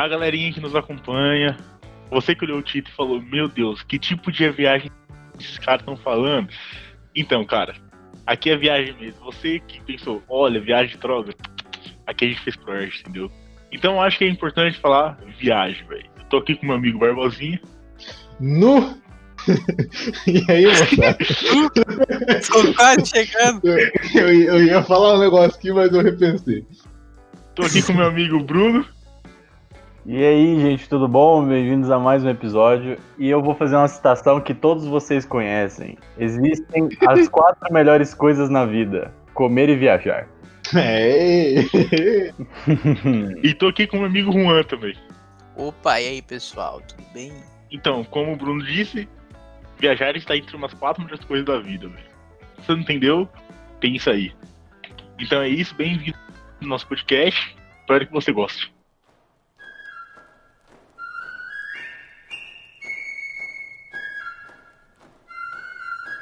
Olá, galerinha que nos acompanha. Você que olhou o título e falou: Meu Deus, que tipo de viagem esses caras estão falando? Então, cara, aqui é viagem mesmo. Você que pensou: Olha, viagem de droga. Aqui a gente fez pro entendeu? Então, acho que é importante falar viagem, velho. Eu tô aqui com meu amigo Barbosinha. Nu! e aí, moçada? Tô quase chegando. Eu, eu ia falar um negócio aqui, mas eu repensei. Tô aqui com meu amigo Bruno. E aí, gente, tudo bom? Bem-vindos a mais um episódio. E eu vou fazer uma citação que todos vocês conhecem. Existem as quatro melhores coisas na vida: comer e viajar. É. E tô aqui com meu amigo Juan também. Opa, e aí, pessoal? Tudo bem? Então, como o Bruno disse, viajar está entre umas quatro melhores coisas da vida, velho. Se você não entendeu, tem isso aí. Então é isso, bem-vindo no nosso podcast. Espero que você goste.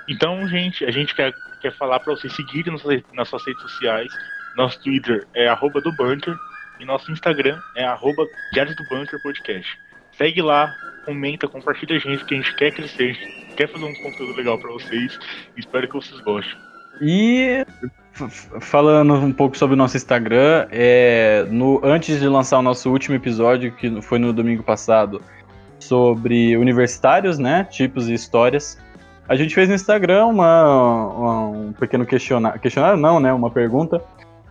Então, gente, a gente quer, quer falar para vocês seguirem nas suas redes sociais. Nosso Twitter é arroba do Bunker e nosso Instagram é arroba Diário do Bunker Podcast. Segue lá, comenta, compartilha a gente, que a gente quer crescer, gente quer fazer um conteúdo legal para vocês. Espero que vocês gostem. E falando um pouco sobre o nosso Instagram, é, no, antes de lançar o nosso último episódio, que foi no domingo passado, sobre universitários, né? Tipos e histórias. A gente fez no Instagram uma, uma- um pequeno questionário. Questionário não, né? Uma pergunta.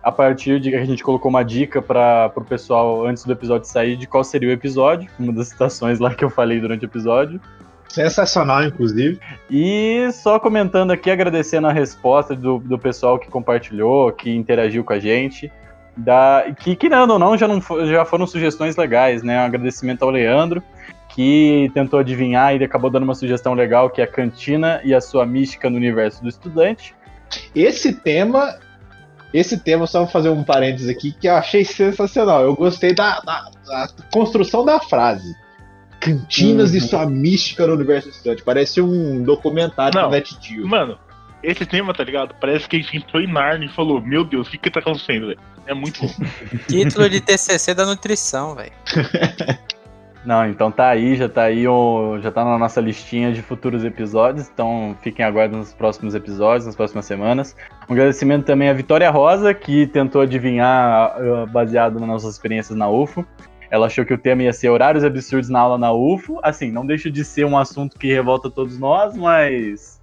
A partir de que a gente colocou uma dica para o pessoal antes do episódio sair de qual seria o episódio, uma das citações lá que eu falei durante o episódio. Sensacional, inclusive. E só comentando aqui, agradecendo a resposta do, do pessoal que compartilhou, que interagiu com a gente. Da, que, querendo ou não, já, não já foram sugestões legais, né? Um agradecimento ao Leandro, que tentou adivinhar e acabou dando uma sugestão legal, que é a cantina e a sua mística no universo do estudante. Esse tema. Esse tema, só vou fazer um parênteses aqui, que eu achei sensacional. Eu gostei da, da- da construção da frase. Cantinas e Uhum. sua mística no universo estudante. Parece um documentário Não. do NetGeo. Mano, esse tema, tá ligado? Parece que a gente entrou em Narnia e falou: Meu Deus, o que que tá acontecendo, velho? É muito bom. Título de TCC da nutrição, velho. Não, então tá aí, já tá aí, já tá na nossa listinha de futuros episódios, então fiquem aguardando nos próximos episódios, nas próximas semanas. Um agradecimento também à Vitória Rosa, que tentou adivinhar uh, baseado nas nossas experiências na UFO. Ela achou que o tema ia ser horários absurdos na aula na UFO. Assim, não deixa de ser um assunto que revolta todos nós, mas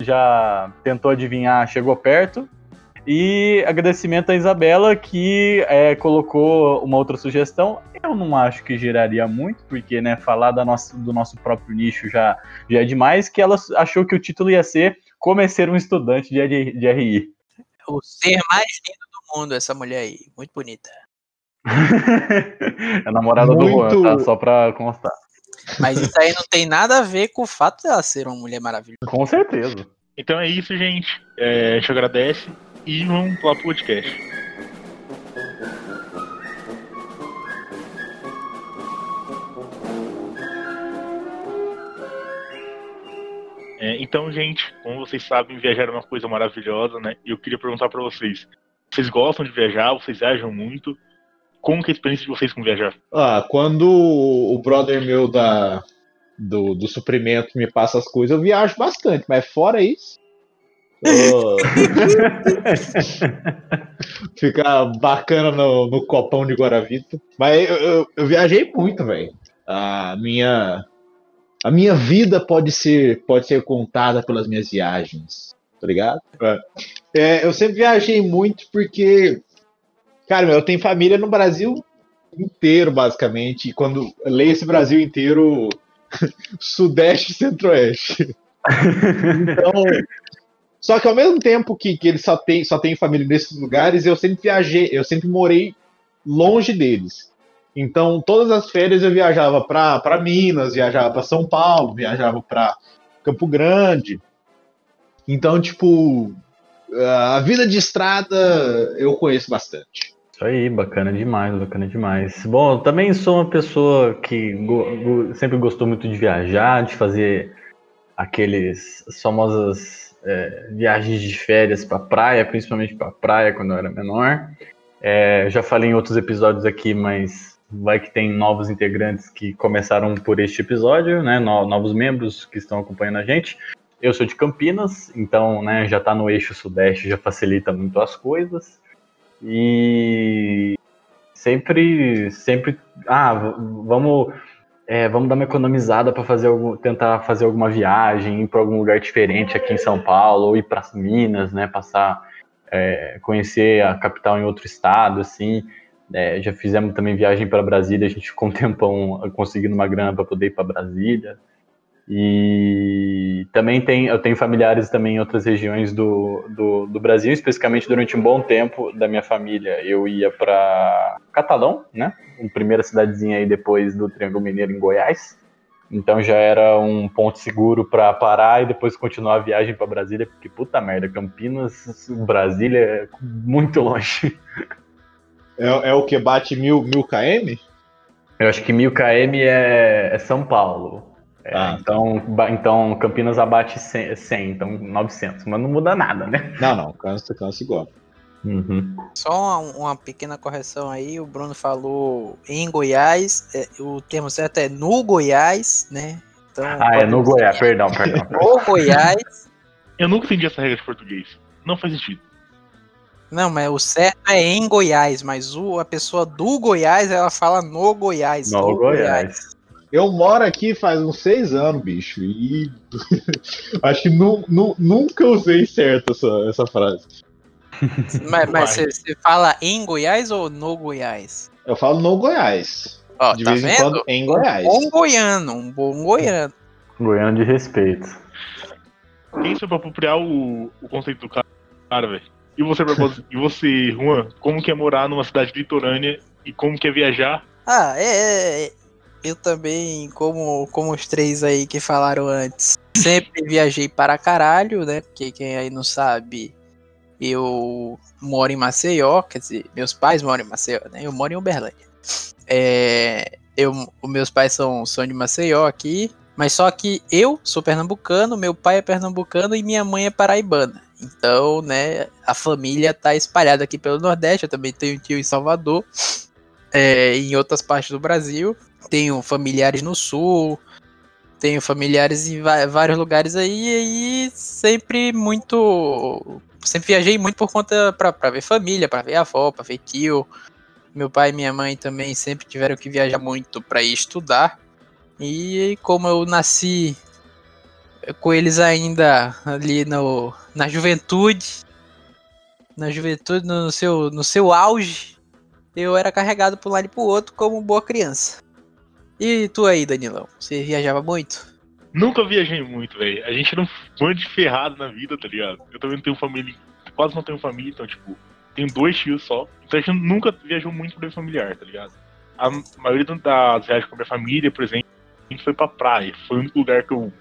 já tentou adivinhar, chegou perto. E agradecimento à Isabela, que é, colocou uma outra sugestão. Eu não acho que geraria muito, porque né, falar da nossa, do nosso próprio nicho já, já é demais, que ela achou que o título ia ser Como é ser um estudante de, de RI. O ser mais lindo do mundo, essa mulher aí. Muito bonita. é a namorada do Muito- Juan, tá? Só pra constar. Mas isso aí não tem nada a ver com o fato dela ser uma mulher maravilhosa. Com certeza. Então é isso, gente. É, a gente agradece e vamos pro podcast. É, então, gente, como vocês sabem, viajar é uma coisa maravilhosa, né? E eu queria perguntar pra vocês: vocês gostam de viajar? Vocês viajam muito? Como que é a experiência de vocês com viajar? Ah, quando o brother meu da, do, do suprimento me passa as coisas, eu viajo bastante, mas fora isso. Ô, Fica bacana no, no copão de Guaravita. Mas eu, eu, eu viajei muito, velho. A minha, a minha vida pode ser, pode ser contada pelas minhas viagens, tá ligado? É, eu sempre viajei muito porque, cara, eu tenho família no Brasil inteiro, basicamente. E quando leio esse Brasil inteiro, Sudeste e Centro-Oeste. Então, só que ao mesmo tempo que, que eles só têm só tem família nesses lugares, eu sempre viajei, eu sempre morei longe deles. Então, todas as férias eu viajava para Minas, viajava para São Paulo, viajava para Campo Grande. Então, tipo, a vida de estrada eu conheço bastante. Isso aí, bacana demais, bacana demais. Bom, eu também sou uma pessoa que go- go- sempre gostou muito de viajar, de fazer aqueles as famosas é, viagens de férias para praia, principalmente para praia quando eu era menor. É, já falei em outros episódios aqui, mas vai que tem novos integrantes que começaram por este episódio, né? no- novos membros que estão acompanhando a gente. Eu sou de Campinas, então né, já está no eixo sudeste, já facilita muito as coisas. E sempre, sempre, ah, vamos, é, vamos dar uma economizada para fazer algum, tentar fazer alguma viagem, ir para algum lugar diferente aqui em São Paulo, ou ir para Minas, né, passar, é, conhecer a capital em outro estado, assim. É, já fizemos também viagem para Brasília, a gente ficou um tempão conseguindo uma grana para poder ir para Brasília. E também tem, eu tenho familiares também em outras regiões do, do, do Brasil, especificamente durante um bom tempo da minha família. Eu ia para Catalão, né? A primeira cidadezinha aí depois do Triângulo Mineiro em Goiás. Então já era um ponto seguro para parar e depois continuar a viagem para Brasília, porque puta merda, Campinas, Brasília é muito longe. É, é o que bate mil, mil km? Eu acho que 1000 km é, é São Paulo. É, Ah. então, então Campinas abate 100, 100, então 900, mas não muda nada, né? Não, não, cansa, cansa igual. Uhum. Só uma, uma pequena correção aí, o Bruno falou em Goiás, é, o termo certo é no Goiás, né? Então, Ah, é no Goiás, perdão, perdão. No Goiás. Eu nunca entendi essa regra de português. Não faz sentido. Não, mas o certo é em Goiás, mas o, a pessoa do Goiás, ela fala no Goiás. No Goiás. Eu moro aqui faz uns seis anos, bicho, e acho que nu, nu- nunca usei certo essa, essa frase. Mas, mas você você fala em Goiás ou no Goiás? Eu falo no Goiás. Ó, De tá vez em vendo? quando em Goiás. Um bom goiano, um bom goiano. Goiano de respeito. Quem soube apropriar o, o conceito do cara, velho? E você, e você, Juan? Como que é morar numa cidade litorânea e como que é viajar? Ah, é, é, é. Eu também, como, como os três aí que falaram antes, sempre viajei para caralho, né? Porque quem aí não sabe, eu moro em Maceió, quer dizer, meus pais moram em Maceió, né? Eu moro em Uberlândia. É, eu, os meus pais são, são de Maceió aqui, mas só que eu sou pernambucano, meu pai é pernambucano e minha mãe é paraibana. Então, né, a família tá espalhada aqui pelo Nordeste, eu também tenho tio em Salvador, é, em outras partes do Brasil. Tenho familiares no Sul, tenho familiares em vários lugares aí, e sempre muito. Sempre viajei muito por conta pra, ver família, pra ver avó, pra ver tio. Meu pai e minha mãe também sempre tiveram que viajar muito pra ir estudar. E como eu nasci com eles ainda ali no, na juventude, na juventude, no seu, no seu auge, eu era carregado para um lado e pro outro como boa criança. E tu aí, Danilão? Você viajava muito? Nunca viajei muito, velho. A gente era um de ferrado na vida, tá ligado? Eu também não tenho família, quase não tenho família, então, tipo, tenho dois tios só. Então a gente nunca viajou muito pra familiar, tá ligado? A maioria das viagens com a minha família, por exemplo, a gente foi pra praia. Foi o único lugar que eu,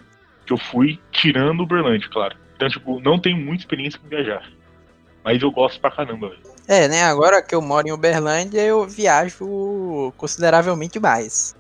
que eu fui, tirando o Uberlândia, claro. Então, tipo, não tenho muita experiência com viajar. Mas eu gosto pra caramba, velho. É, né? Agora que eu moro em Uberlândia, eu viajo consideravelmente mais.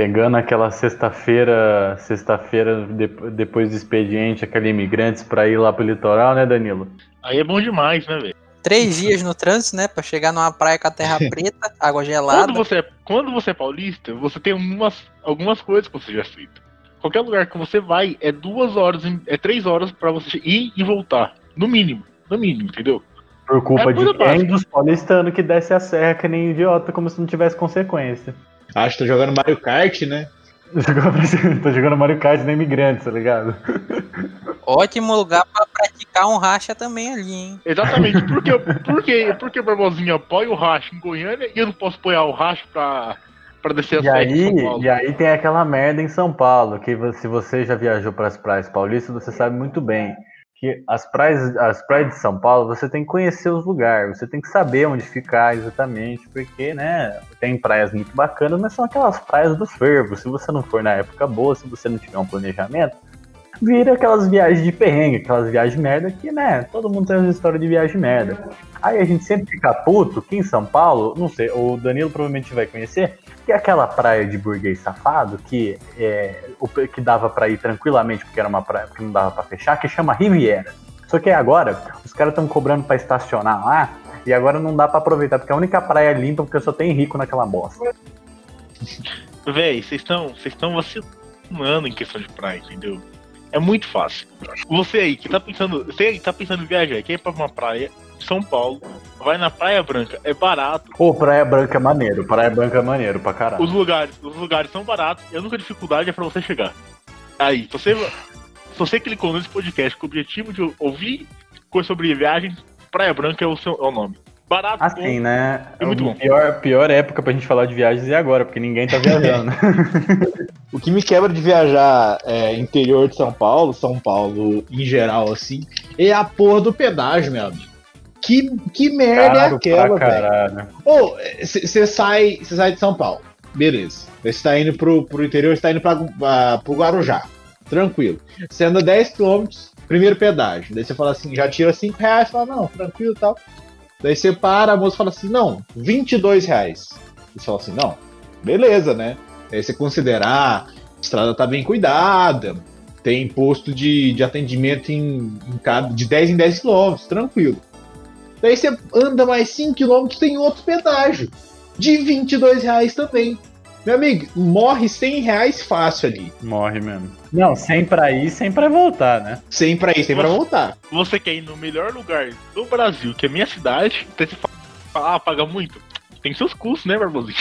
Pegando aquela sexta-feira, sexta-feira de- depois do expediente, aquele imigrantes pra ir lá pro litoral, né, Danilo? Aí é bom demais, né, velho? Três dias no trânsito, né? Pra chegar numa praia com a terra preta, água gelada. Quando você, é, quando você é paulista, você tem algumas, algumas coisas que você já feito. Qualquer lugar que você vai é duas horas, é três horas pra você ir e voltar. No mínimo. No mínimo, entendeu? Por culpa É de quem? Dos paulistanos que desce a serra que nem idiota, como se não tivesse consequência. Acho que tá jogando Mario Kart, né? Tô jogando Mario Kart no imigrantes, tá ligado? Ótimo lugar pra praticar um racha também ali, hein? Exatamente. Por que, por que, por que Barbosinha apoia o racho em Goiânia e eu não posso apoiar o racho pra, pra descer a E aí, São Paulo? e aí tem aquela merda em São Paulo, que se você já viajou para as praias paulistas, você sabe muito bem que as praias, as praias de São Paulo, você tem que conhecer os lugares, você tem que saber onde ficar exatamente, porque, né, tem praias muito bacanas, mas são aquelas praias dos fervos. Se você não for na época boa, se você não tiver um planejamento, vira aquelas viagens de perrengue, aquelas viagens merda que, né, todo mundo tem uma história de viagem merda. Aí a gente sempre fica puto que em São Paulo, não sei, o Danilo provavelmente vai conhecer, que é aquela praia de burguês safado que, é, que dava pra ir tranquilamente, porque era uma praia que não dava pra fechar, que chama Riviera. Só que agora, os caras estão cobrando pra estacionar lá e agora não dá pra aproveitar, porque a única praia limpa porque só tem rico naquela bosta. Véi, vocês estão vocês estão vacilando em questão de praia, entendeu? É muito fácil. Você aí que tá pensando, você aí que tá pensando em viajar, quer ir pra uma praia, São Paulo, vai na Praia Branca, é barato. Pô, Praia Branca é maneiro, Praia Branca é maneiro pra caralho. Os lugares, os lugares são baratos e a única dificuldade é pra você chegar. Aí, se você, se você clicou nesse podcast com o objetivo de ouvir coisa sobre viagem, Praia Branca é o, seu, é o nome. Barato, Assim, bom. né? É muito bom. Pior, pior época pra gente falar de viagens é agora, porque ninguém tá viajando. O que me quebra de viajar é, interior de São Paulo, São Paulo em geral, assim, é a porra do pedágio, meu amigo. Que, que merda é Caro aquela, pra velho? Ô, você sai, cê sai de São Paulo, beleza. Você tá indo pro, pro interior, você tá indo pra, pra, pro Guarujá. Tranquilo. Você anda 10km, primeiro pedágio. Daí você fala assim, já tira 5 reais, fala, não, tranquilo e tal. Daí você para, a moça fala assim, não, 22 reais. Você fala assim, não, beleza, né? Aí você considerar, a estrada tá bem cuidada, tem posto de, de atendimento em, em cada, de 10 em 10 quilômetros, tranquilo. Daí você anda mais 5 quilômetros, tem outro pedágio, de 22 reais também. Meu amigo, morre 100 reais fácil ali. Morre mesmo. Não, sem pra ir, sem pra voltar, né? Sem pra ir, sem pra voltar. Você quer ir no melhor lugar do Brasil, que é minha cidade, então você fala, ah, paga muito. Tem seus custos, né, Barbosinho?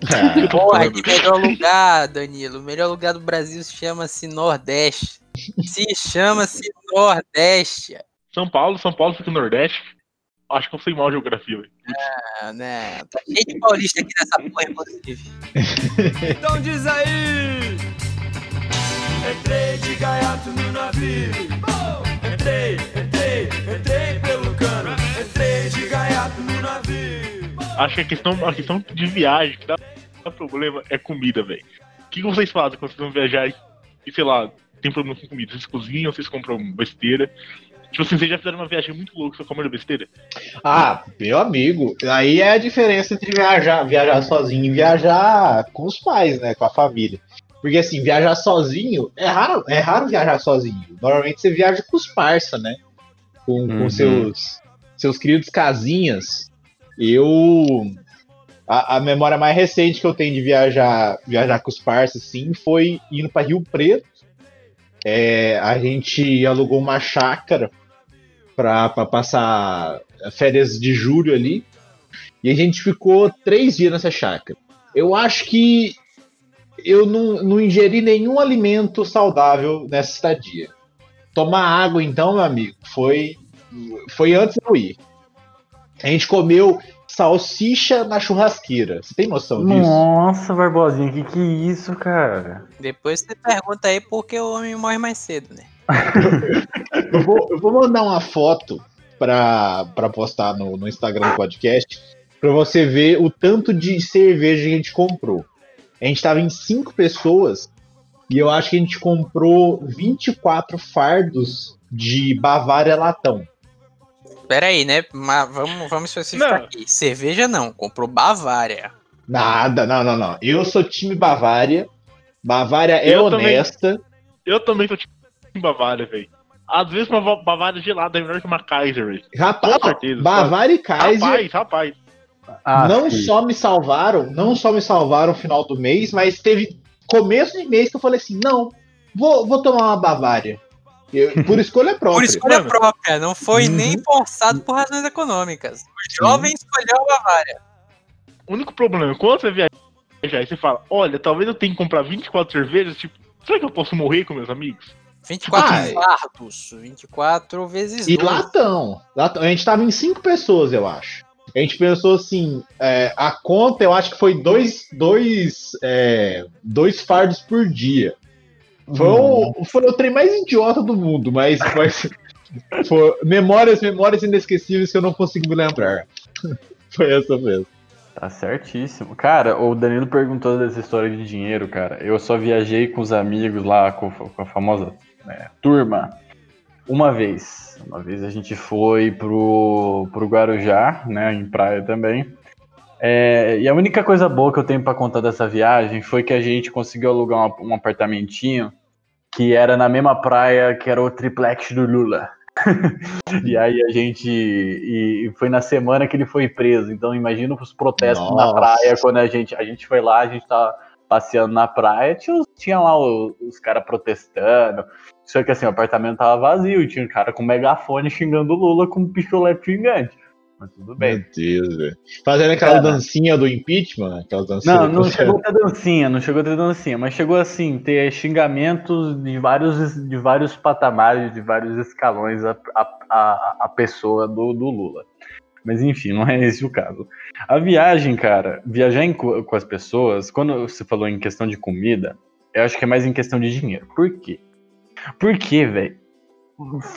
Tô Porra, que melhor lugar, Danilo. O melhor lugar do Brasil se chama-se Nordeste. Se chama-se Nordeste. São Paulo, São Paulo fica no Nordeste. Acho que eu sei mal geografia, velho. Ah, né? Tá cheio de paulista aqui nessa porra, inclusive. Então diz aí! Entrei de gaiato no navio. Entrei, entrei, entrei pelo cano. Entrei de gaiato no navio. Acho que a questão, a questão de viagem que dá, dá problema é comida, velho. O que, vocês fazem quando vocês vão viajar e, e, sei lá, tem problema com comida? Vocês cozinham, vocês compram besteira? Tipo assim, vocês já fizeram uma viagem muito louca, só comendo besteira? Ah, meu amigo, aí é a diferença entre viajar, viajar sozinho e viajar com os pais, né? Com a família. Porque assim, viajar sozinho é raro, é raro viajar sozinho. Normalmente você viaja com os parça, né? Com, com Uhum. seus, seus queridos casinhas. Eu. A, a memória mais recente que eu tenho de viajar, viajar com os parceiros, assim, foi indo para Rio Preto. É, a gente alugou uma chácara para passar férias de julho ali. E a gente ficou três dias nessa chácara. Eu acho que eu não, não ingeri nenhum alimento saudável nessa estadia. Tomar água, então, meu amigo, foi, foi antes de eu ir. A gente comeu salsicha na churrasqueira. Você tem noção disso? Nossa, Barbosinha, que que é isso, cara? Depois você pergunta aí por que o homem morre mais cedo, né? Eu vou, eu vou mandar uma foto pra, pra postar no, no Instagram do podcast pra você ver o tanto de cerveja que a gente comprou. A gente tava em cinco pessoas e eu acho que a gente comprou 24 fardos de Bavária latão. Pera aí, né? Mas vamos, vamos especificar Não. aqui. Cerveja não, comprou Bavária. Nada, não, não, não. Eu sou time Bavária. Bavária é Eu também. honesta. Eu também tô tipo em Bavária, velho. Às vezes uma Bavária gelada é melhor que uma Kaiser, velho. Rapaz, Com certeza. Bavária e Kaiser Rapaz, rapaz. Ah, não sim. só me salvaram, não só me salvaram no final do mês, mas teve começo de mês que eu falei assim, não, vou, vou tomar uma Bavária. Eu- por escolha própria. Por escolha Mano. própria, não foi Uhum. nem forçado por razões econômicas. O jovem escolheu a Bavária. O único problema é quando você viaja e você fala, olha, talvez eu tenha que comprar 24 cervejas, tipo, será que eu posso morrer com meus amigos? 24 Ai. fardos, 24 vezes E 12. latão. latão. A gente tava em cinco pessoas, eu acho. A gente pensou assim, é, a conta eu acho que foi dois, dois, é, dois fardos por dia. Foi, o, foi o trem mais idiota do mundo, mas, mas foi memórias, memórias inesquecíveis que eu não consigo me lembrar. Foi essa mesmo. Tá certíssimo. Cara, o Danilo perguntou dessa história de dinheiro, cara. Eu só viajei com os amigos lá, com, com a famosa né, turma, uma vez. Uma vez a gente foi pro, pro Guarujá, né, em praia também. É, e a única coisa boa que eu tenho pra contar dessa viagem foi que a gente conseguiu alugar um, um apartamentinho que era na mesma praia que era o triplex do Lula. e aí a gente. E foi na semana que ele foi preso. Então imagina os protestos na Nossa. praia quando a gente. A gente foi lá, a gente tava passeando na praia, tinha, tinha lá os, os caras protestando. Só que assim, o apartamento tava vazio, e tinha um cara com megafone xingando o Lula com um picolete gigante. Mas tudo bem. Meu Deus, velho. Fazendo aquela Cara. dancinha do impeachment, aquela dancinha. Não, não chegou a ter dancinha, não chegou a ter dancinha, mas chegou assim, ter xingamentos de vários, de vários patamares, de vários escalões a, a, a, a pessoa do, do Lula. Mas enfim, não é esse o caso. A viagem, cara, viajar em co- com as pessoas, quando você falou em questão de comida, eu acho que é mais em questão de dinheiro. Por quê? Porque, velho,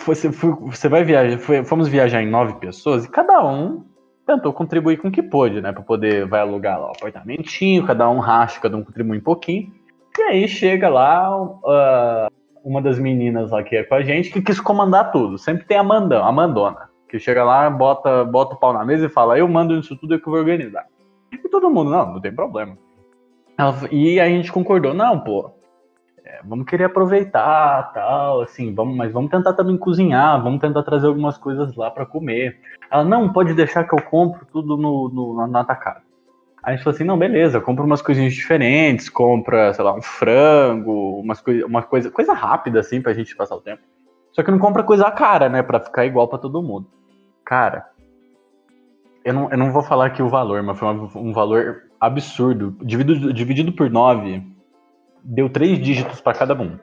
você, você vai viajar, foi- fomos viajar em nove pessoas e cada um tentou contribuir com o que pôde, né? Pra poder, vai alugar lá o apartamentinho, cada um racha, cada um contribui um pouquinho. E aí chega lá ah, uma das meninas lá que é com a gente que quis comandar tudo. Sempre tem a Mandão, a Mandona, que chega lá, bota, bota o pau na mesa e fala: Eu mando isso tudo, eu que vou organizar. E todo mundo, não, não tem problema. E a gente concordou, não, pô. é, vamos querer aproveitar, tal, assim, vamos, mas vamos tentar também cozinhar, vamos tentar trazer algumas coisas lá pra comer. Ela, não, pode deixar que eu compro tudo no, no, no atacado. Aí a gente falou assim, não, beleza, compra umas coisinhas diferentes, compra, sei lá, um frango, umas coisas, uma coisa, coisa rápida, assim, pra gente passar o tempo. Só que não compra coisa cara, né, pra ficar igual pra todo mundo. Cara, eu não, eu não vou falar aqui o valor, mas foi um valor absurdo. Dividido, dividido por nove, deu três dígitos pra cada um.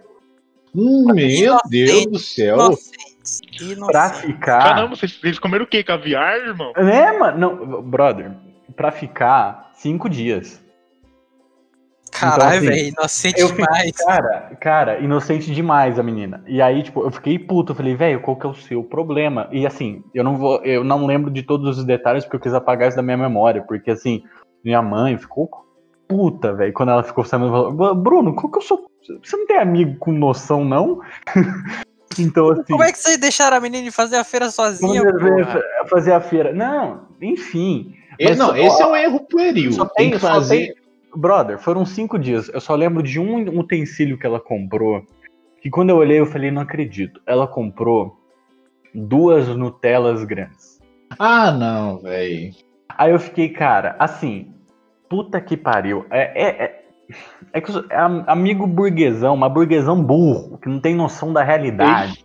Hum, meu Inocente. Deus do céu. Inocentes. Pra Inocentes. ficar... Caramba, vocês, vocês comeram o quê? Caviar, irmão? É, mano, não, brother, pra ficar cinco dias. Caralho, assim, velho. Inocente eu fiquei- demais. Cara, cara, inocente demais a menina. E aí, tipo, eu fiquei puto, eu falei, velho, qual que é o seu problema? E assim, eu não vou, eu não lembro de todos os detalhes porque eu quis apagar isso da minha memória, porque assim, minha mãe ficou puta, velho, quando ela ficou sabendo, Bruno, qual que eu sou? Você não tem amigo com noção, não? então, assim, Como é que vocês deixaram a menina fazer a feira sozinha, fazer a feira. Não, enfim. Esse, Mas não, só- esse é um erro pueril. Só tem, tem, que só fazer. tem- Brother, foram cinco dias. Eu só lembro de um utensílio que ela comprou. Que quando eu olhei, eu falei, não acredito. Ela comprou duas Nutellas grandes. Ah, não, velho. Aí eu fiquei, cara, assim, puta que pariu. É, é, é, é que é am- amigo burguesão, uma burguesão burro, que não tem noção da realidade.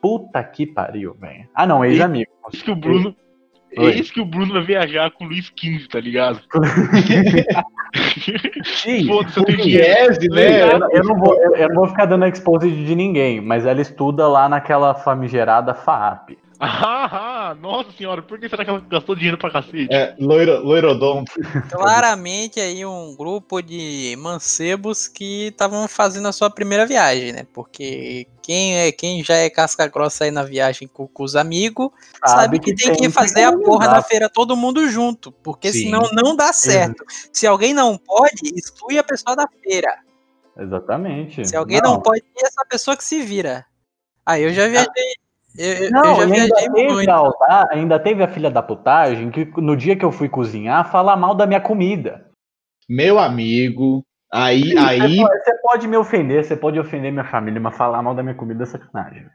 Puta que pariu, velho. Ah, não, ex-amigo. Eis que o Bruno. Oi. Eis que o Bruno vai viajar com o Luiz XV, tá ligado? Sim, Foda-se, eu né? Eu, não- eu não vou, eu, eu não vou ficar dando exposed de ninguém, mas ela estuda lá naquela famigerada FAP. Ah, ah, nossa senhora, por que será que ela gastou dinheiro pra cacete? É, loiro, loirodonto. Claramente aí um grupo de mancebos que estavam fazendo a sua primeira viagem, né? Porque quem é quem já é casca grossa aí na viagem com, com os amigos sabe, que, tem que fazer a porra da feira todo mundo junto, porque Sim. senão não dá certo. Se alguém não pode, exclui a pessoa da feira. Exatamente. Se alguém não, pode, é essa pessoa que se vira. Aí eu já viajei. Eu, Não, eu já ainda teve, muito. a, ainda teve a filha da putagem que no dia que eu fui cozinhar, fala mal da minha comida. Meu amigo. Aí, Você aí. pode- Você pode me ofender, você pode ofender minha família, mas falar mal da minha comida é sacanagem.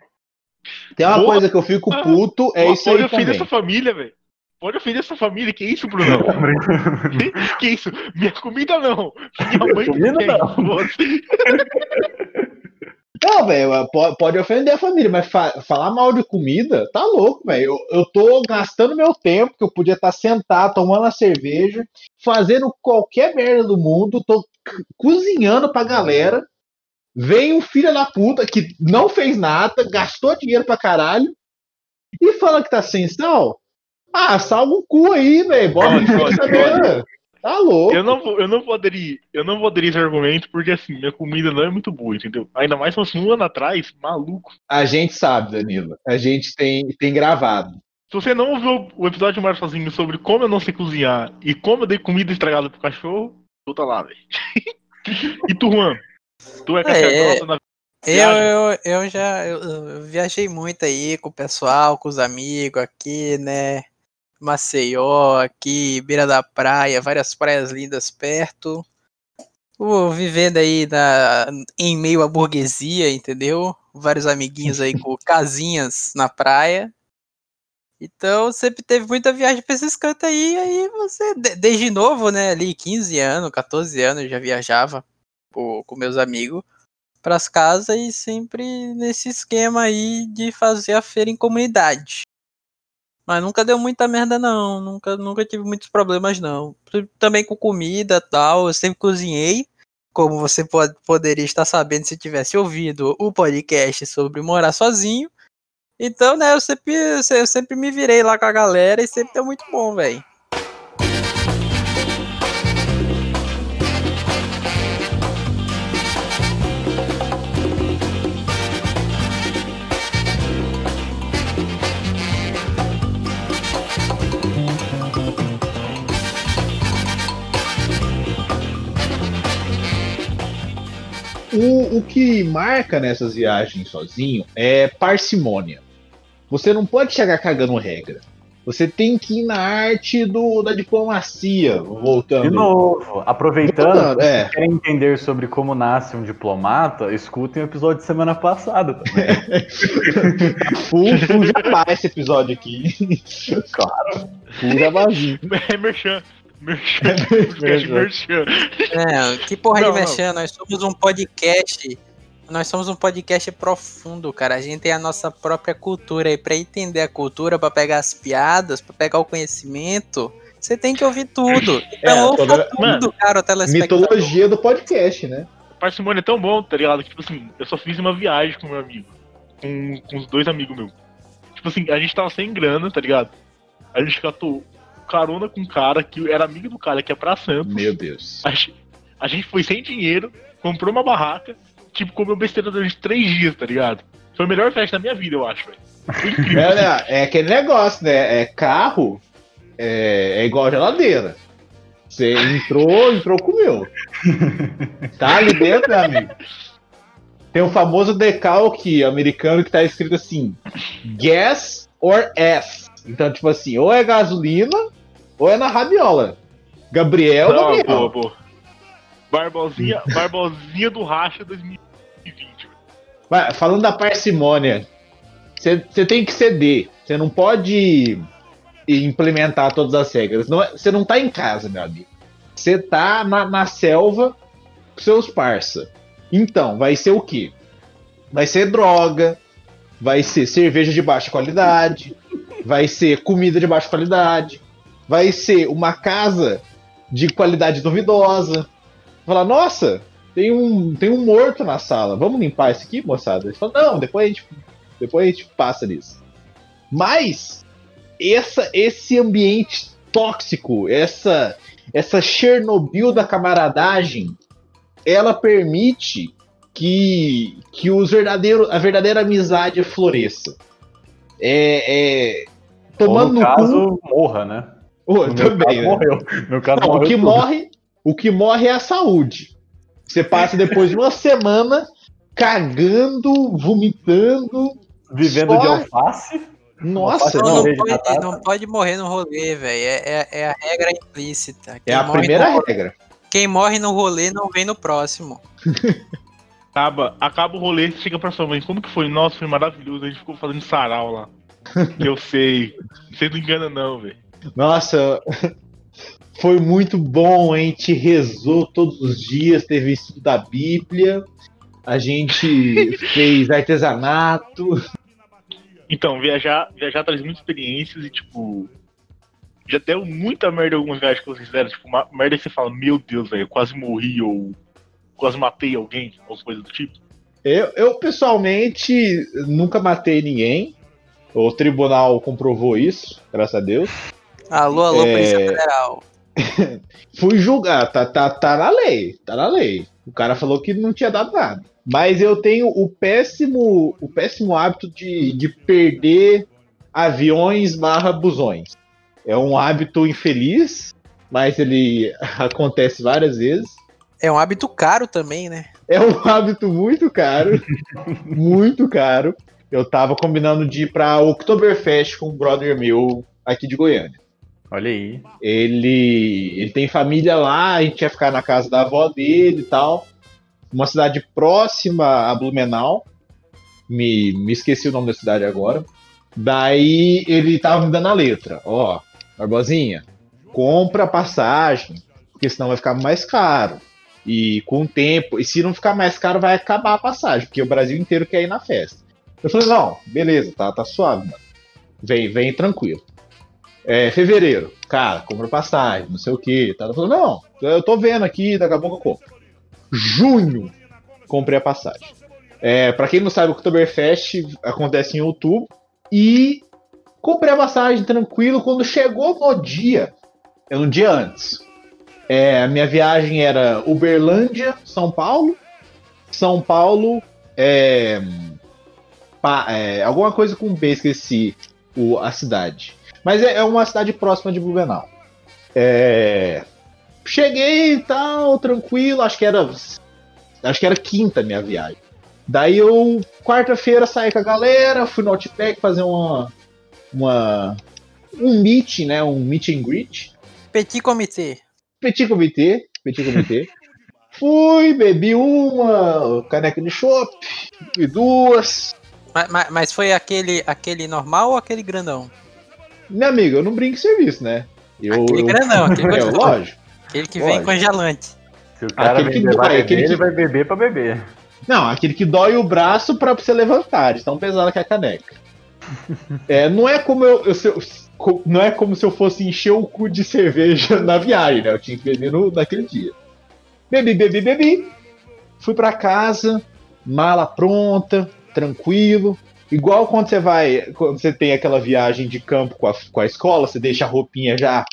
Tem uma Boa. coisa que eu fico puto, é isso Pode aí ofender também. sua família, velho. Pode ofender sua família. Que isso, Bruno? que isso? Minha comida não. Minha mãe que comida não. Não, velho, po- pode ofender a família, mas fa- falar mal de comida, tá louco, velho. Eu, eu tô gastando meu tempo, que eu podia estar sentado, tomando a cerveja, fazendo qualquer merda do mundo, tô cozinhando pra galera. Vem um filho da puta que não fez nada, gastou dinheiro pra caralho, e fala que tá sem sal? Ah, salva o cu aí, velho. Bota saber. Tá louco. Eu não, eu não vou aderir. Eu não vou aderir esse argumento, porque assim, minha comida não é muito boa, entendeu? Ainda mais se fosse um ano atrás, maluco. A gente sabe, Danilo. A gente tem, tem gravado. Se você não ouviu o episódio de Mar sozinho sobre como eu não sei cozinhar e como eu dei comida estragada pro cachorro, tu lá, velho. e tu, Juan? Tu é casca É, grossa na Eu, Viagem. eu, eu já eu, eu viajei muito aí com o pessoal, com os amigos aqui, né? Maceió, aqui, beira da praia, várias praias lindas perto. Tô vivendo aí na, em meio à burguesia, entendeu? vários amiguinhos aí com casinhas na praia. Então sempre teve muita viagem pra esses cantos aí, aí você, de- desde novo, né, ali 15 anos, 14 anos, eu já viajava com meus amigos pras casas e sempre nesse esquema aí de fazer a feira em comunidade. Mas nunca deu muita merda não, nunca, nunca tive muitos problemas não. Também com comida tal, eu sempre cozinhei, como você pode, poderia estar sabendo se tivesse ouvido o podcast sobre morar sozinho. Então, né, eu sempre, eu sempre me virei lá com a galera e sempre deu muito bom, velho. O, o que marca nessas viagens sozinho é parcimônia. Você não pode chegar cagando regra. Você tem que ir na arte do, da diplomacia, voltando. De novo, aproveitando, Voltando, é. se querem entender sobre como nasce um diplomata, escutem o episódio de semana passada também. Full, full jabá esse episódio aqui. claro. Full jabazinho. É merchan. Merchan. Podcast merchan. É, que porra Não, de não. mexer, nós somos um podcast. Nós somos um podcast profundo, cara. A gente tem a nossa própria cultura e pra entender a cultura, pra pegar as piadas, pra pegar o conhecimento, você tem que ouvir tudo. Então É, ouça toda- tudo, Mano, cara, o telespectador. Mitologia do podcast, né? Parcimônia é tão bom, tá ligado? Tipo assim, eu só fiz uma viagem com meu amigo. Com, com os dois amigos meus. Tipo assim, a gente tava sem grana, tá ligado? A gente catou carona com um cara que era amigo do cara que é pra Santos. Meu Deus. A gente, a gente foi sem dinheiro, comprou uma barraca, tipo, comeu besteira durante três dias, tá ligado? Foi a melhor festa da minha vida, eu acho, velho. É, é aquele negócio, né? É carro, é, é igual geladeira. Você entrou, entrou, comeu. Tá ali dentro, meu amigo. Tem o famoso decalque americano que tá escrito assim: gas or F. Então, tipo assim, ou é gasolina ou é na rabiola. Gabriel, Não, Gabriel. boa, boa. Barbosinha, Barbosinha do Racha 2020. velho. Mas, falando da parcimônia, você tem que ceder. Você não pode implementar todas as regras. Você não, tá em casa, meu amigo. Você tá na, na selva com seus parça. Então, vai ser o quê? Vai ser droga, vai ser cerveja de baixa qualidade, vai ser comida de baixa qualidade, vai ser uma casa de qualidade duvidosa. Falar, nossa, tem um, tem um morto na sala. Vamos limpar isso aqui, moçada? Eles falam, não, depois a gente, depois a gente passa nisso. Mas essa, esse ambiente tóxico, essa, essa Chernobyl da camaradagem, ela permite que, que os verdadeiro, a verdadeira amizade floresça. É, é, Ou tomando no no caso, morra, né? Oh, No também, caso, né? morreu. Meu caso, Não, o morreu que tudo. morre, o que morre é a saúde. Você passa depois de uma semana cagando, vomitando. Vivendo só- de alface. Nossa, Não, Não, não, pode, não pode morrer no rolê, velho. É, é, é a regra implícita. é Quem a morre primeira no- regra. Quem morre no rolê não vem no próximo. Acaba, acaba o rolê, chega pra sua mãe. Como que foi? Nossa, foi maravilhoso. A gente ficou fazendo sarau lá. Eu sei. Você não engana, não, velho. Nossa, foi muito bom, a gente rezou todos os dias, teve estudo da Bíblia, a gente fez artesanato. Então, viajar, viajar traz muitas experiências e, tipo. Já deu muita merda algumas viagens que vocês fizeram. Tipo, uma merda que você fala, meu Deus, velho, eu quase morri ou quase matei alguém, ou coisas do tipo. Eu, eu, pessoalmente nunca matei ninguém. O tribunal comprovou isso, graças a Deus. Alô, alô, É. Polícia Federal. Fui julgar, tá, tá, tá na lei, tá na lei. O cara falou que não tinha dado nada. Mas eu tenho o péssimo, o péssimo hábito de, de perder aviões barra busões. É um hábito infeliz, mas ele acontece várias vezes. É um hábito caro também, né? É um hábito muito caro, muito caro. Eu tava combinando de ir pra Oktoberfest com um brother meu aqui de Goiânia. Olha aí. Ele, ele tem família lá, a gente ia ficar na casa da avó dele e tal. Uma cidade próxima a Blumenau. me, me esqueci o nome da cidade agora. Daí ele tava me dando a letra. Ó, Barbosinha, compra a passagem, porque senão vai ficar mais caro. E com o tempo, e se não ficar mais caro, vai acabar a passagem, porque o Brasil inteiro quer ir na festa. Eu falei, não, beleza, tá, tá suave, mano. Vem, vem tranquilo. É, fevereiro, cara, compra passagem, não sei o que. Tá? Falei, não, eu tô vendo aqui, daqui a pouco eu compro. Junho, comprei a passagem. É, para quem não sabe, o Oktoberfest acontece em outubro. E comprei a passagem tranquilo. Quando chegou no dia, é um dia antes. É, a minha viagem era Uberlândia, São Paulo. São Paulo, é, pa- é, alguma coisa com B, esqueci o, a cidade. Mas é, é uma cidade próxima de Blumenau. É, cheguei e tal, tranquilo. Acho que era, acho que era quinta minha viagem. Daí eu, quarta-feira, saí com a galera, fui no Outback fazer uma, uma um meet, né, um meet and greet. Petit comitê. Petit comitê, petit comitê. Fui, bebi uma caneca de chopp, bebi duas. Mas, mas- mas foi aquele, aquele normal ou aquele grandão? Minha amiga, eu não brinco em serviço, né? Eu, Aquele eu- grandão, aquele é, lógico. Aquele que vem Lógico. congelante. Se o cara Aquele que vem dói, aquele ele que- vai beber pra beber. Não, aquele que dói o braço pra você levantar, de tão pesada que é a caneca. É, não é como eu, eu- se eu- não é como se eu fosse encher o cu de cerveja na viagem, né? Eu tinha que beber no, naquele dia. Bebi, bebi, bebi. Fui pra casa, mala pronta, tranquilo. Igual quando você vai, quando você tem aquela viagem de campo com a, com a escola, você deixa a roupinha já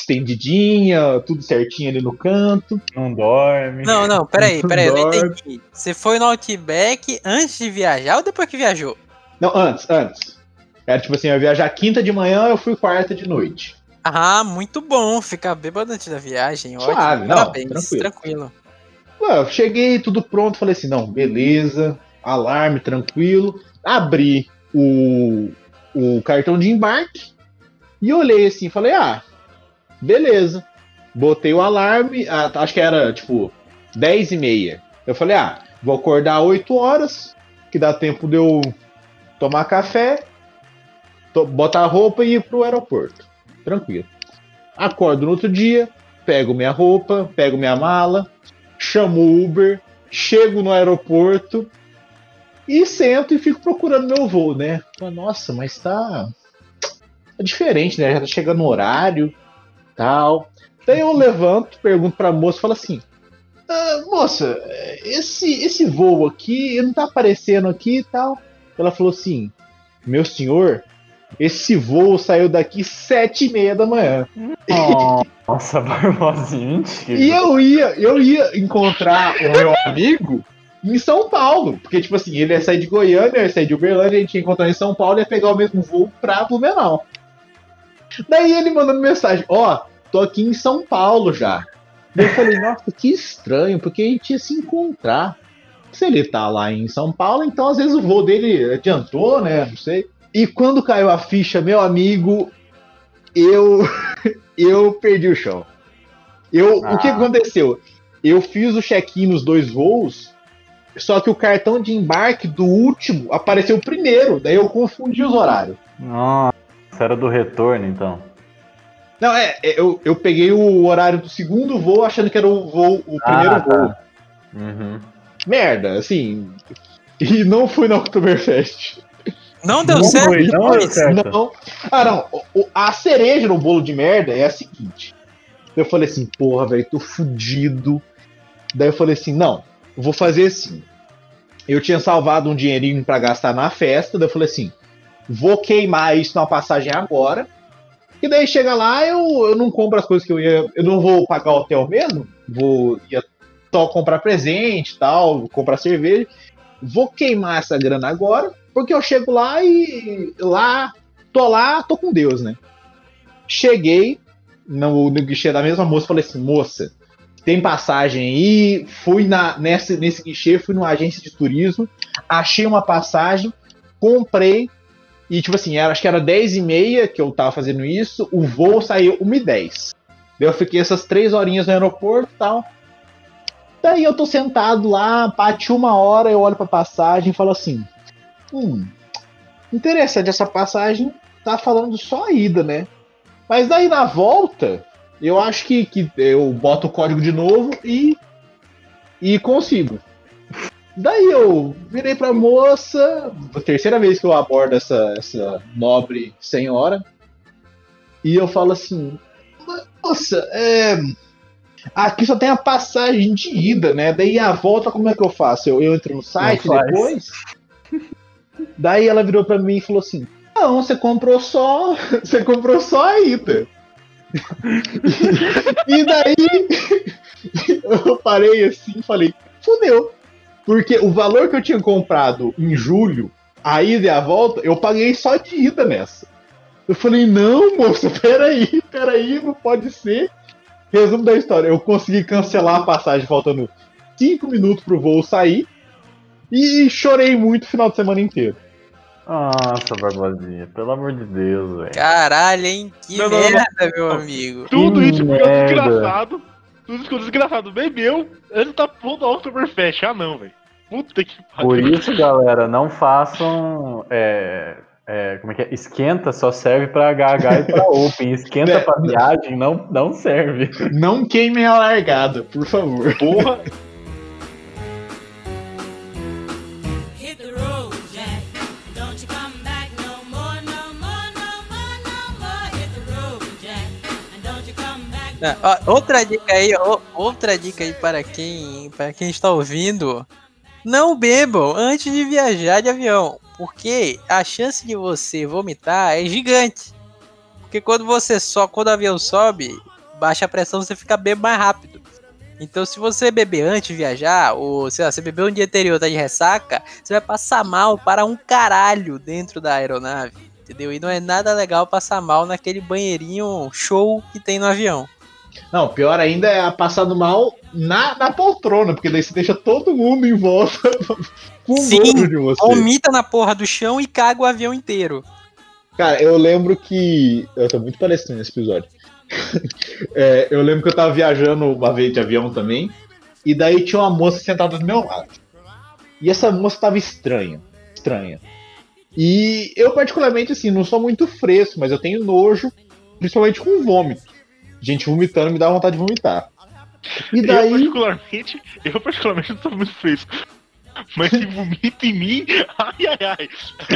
estendidinha, tudo certinho ali no canto. Não dorme. Não, não, peraí, peraí, eu não entendi. Você foi no Outback antes de viajar ou depois que viajou? Não, antes, antes. Era tipo assim, eu ia viajar quinta de manhã, eu fui quarta de noite. Ah, muito bom ficar bêbado antes da viagem. Ótimo, Suave, não, parabéns, tranquilo. tranquilo. Ué, eu cheguei, tudo pronto, falei assim, não, beleza, alarme, tranquilo. Abri o, o cartão de embarque e olhei assim, falei, ah, beleza. Botei o alarme, ah, acho que era tipo 10 e meia. Eu falei, ah, vou acordar 8 horas, que dá tempo de eu tomar café, to- botar a roupa e ir pro aeroporto. Tranquilo. Acordo no outro dia, pego minha roupa, pego minha mala, chamo o Uber, chego no aeroporto e sento e fico procurando meu voo, né? Nossa, mas tá, tá diferente, né? Já tá chegando no horário, tal. Daí eu levanto, pergunto pra moça, falo assim: "Ah, moça, esse esse voo aqui ele não tá aparecendo aqui e tal. Ela falou assim: meu senhor, esse voo saiu daqui sete e meia da manhã. Nossa, Barbosinha. E eu ia, eu ia encontrar o meu amigo em São Paulo. Porque, tipo assim, ele ia sair de Goiânia, eu ia sair de Uberlândia, a gente ia encontrar em São Paulo e ia pegar o mesmo voo pra Blumenau. Daí ele mandando mensagem, ó, tô aqui em São Paulo já. Daí eu falei, nossa, que estranho, porque a gente ia se encontrar. Se ele tá lá em São Paulo, então às vezes o voo dele adiantou, né? Não sei. E quando caiu a ficha, meu amigo, eu eu perdi o chão. Eu, O que Ah. aconteceu? Eu fiz o check-in nos dois voos, só que o cartão de embarque do último apareceu primeiro, daí eu confundi os horários. Nossa, era do retorno, então. Não, é, é, eu, eu peguei o horário do segundo voo achando que era o voo, o primeiro Ah, tá. voo. Uhum. Merda, assim. E não fui na Oktoberfest. Não deu Não certo? foi, não deu certo. Não. Ah, não. o- a cereja no bolo de merda é a seguinte. Eu falei assim, porra, velho, tô fudido. Daí eu falei assim, não, eu vou fazer assim. Eu tinha salvado um dinheirinho pra gastar na festa, daí eu falei assim, vou queimar isso na passagem agora. E daí chega lá, eu, eu não compro as coisas que eu ia. Eu não vou pagar o hotel mesmo, vou ia só comprar presente tal, comprar cerveja. Vou queimar essa grana agora, porque eu chego lá e lá, tô lá, tô com Deus, né? Cheguei no, no guichê da mesma moça, falei assim, moça, tem passagem aí, fui na, nesse, nesse guichê, fui numa agência de turismo, achei uma passagem, comprei, e tipo assim, era, acho que era 10 e meia que eu tava fazendo isso, o voo saiu 1 e 10. Daí eu fiquei essas três horinhas no aeroporto e tal. Daí eu tô sentado lá, bate uma hora, eu olho pra passagem e falo assim, hum, interessante, essa passagem tá falando só a ida, né? Mas daí na volta, eu acho que, que eu boto o código de novo e, e consigo. Daí eu virei pra moça, a terceira vez que eu abordo essa, essa nobre senhora, e eu falo assim: Nossa, é. Aqui só tem a passagem de ida, né? Daí a volta, como é que eu faço? Eu, eu entro no site depois? Daí ela virou pra mim e falou assim: Não, você comprou só. Você comprou só a ida. E daí eu parei assim e falei, fudeu. Porque o valor que eu tinha comprado em julho, a ida e a volta, eu paguei só de ida nessa. Eu falei, não, moça, peraí, peraí, não pode ser. Resumo da história, eu consegui cancelar a passagem faltando 5 minutos pro voo sair. E chorei muito o final de semana inteiro. Nossa, Barbosinha, pelo amor de Deus, velho. Caralho, hein? Que Não, não, não. merda, meu amigo. Tudo isso porque merda. desgraçado. Tudo isso que o desgraçado bebeu, ele tá pronto ao Oktoberfest. Ah, não, velho. Puta que Por pariu. isso, galera, não façam. é, é, como é que é? Esquenta só serve pra HH e pra Open. Esquenta É. pra viagem não, não serve. Não queimem a largada, por favor. Porra. Não, ó, outra dica aí, ó, outra dica aí para quem, para quem está ouvindo. Não bebam antes de viajar de avião, porque a chance de você vomitar é gigante. Porque quando você só, quando o avião sobe, baixa a pressão, você fica bem mais rápido. Então, se você beber antes de viajar, ou sei lá, você bebeu um dia anterior, tá de ressaca, você vai passar mal para um caralho dentro da aeronave, entendeu? E não é nada legal passar mal naquele banheirinho show que tem no avião. Não, pior ainda é a passando mal na, na poltrona, porque daí você deixa todo mundo em volta com Sim, de você. Vomita na porra do chão e caga o avião inteiro. Cara, eu lembro que. Eu tô muito palestrando nesse episódio. É, eu lembro que eu tava viajando uma vez de avião também. E daí tinha uma moça sentada do meu lado. E essa moça tava estranha. Estranha. E eu, particularmente, assim, não sou muito fresco, mas eu tenho nojo, principalmente com vômito. Gente vomitando me dá vontade de vomitar. E Eu daí. particularmente, eu particularmente não tô muito fresco. Mas se vomita em mim, ai ai ai.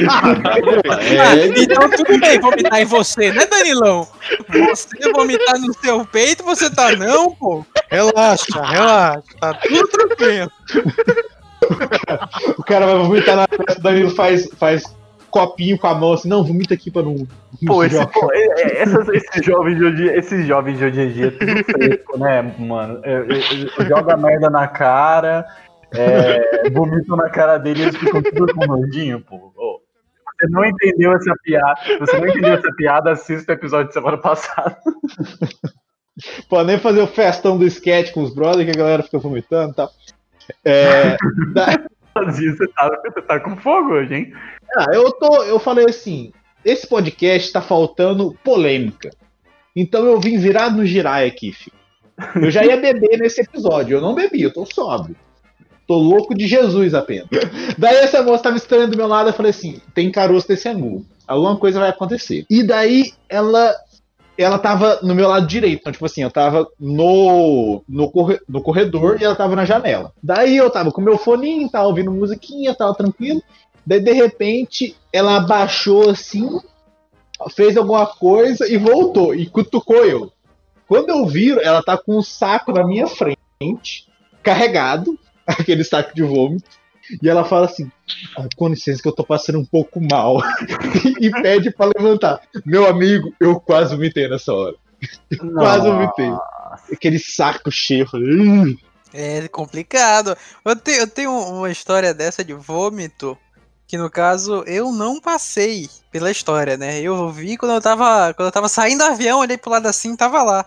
Ah, É, então tudo bem vomitar em você, né, Danilão? Você vomitar no seu peito, você tá não, pô. Relaxa, relaxa, tá tudo tranquilo. o cara vai vomitar na festa, o Danilo faz, faz copinho com a mão assim, não, vomita aqui pra não. Pô, esse, pô, é- é- essas- esses jovens de hoje, esses jovens de hoje em dia, tudo fresco, né, mano? É, Joga merda na cara, é, vomitam na cara dele e eles ficam tudo com nojinho, pô. Você não entendeu essa piada? Você não entendeu essa piada? Assista o episódio de semana passada. Pode nem fazer o festão do sketch com os brothers que a galera fica vomitando e tal. É, da- Você tá, você tá com fogo hoje, hein? ah, eu, tô, eu falei assim: esse podcast tá faltando polêmica. Então eu vim virado no girai aqui, filho. Eu já ia beber nesse episódio. Eu não bebi, eu tô sóbrio. Tô louco de Jesus apenas. Daí essa moça tava estranha do meu lado, eu falei assim: tem caroço desse angu. Alguma coisa vai acontecer. E daí ela ela tava no meu lado direito. Então, tipo assim, eu tava no, no, corre- no corredor e ela tava na janela. Daí eu tava com meu foninho, tava ouvindo musiquinha, tava tranquilo. Daí, de repente, ela abaixou assim, fez alguma coisa e voltou. E cutucou eu. Quando eu viro, ela tá com um saco na minha frente, carregado, aquele saco de vômito. E ela fala assim: "Ah, com licença, que eu tô passando um pouco mal. e pede pra levantar. Meu amigo, eu quase vomitei nessa hora. Quase vomitei. Aquele saco cheio. falei, "Ugh". É complicado. Eu tenho, eu tenho uma história dessa de vômito. Que no caso eu não passei pela história, né? Eu vi quando eu tava. Quando eu tava saindo do avião, olhei pro lado assim, tava lá.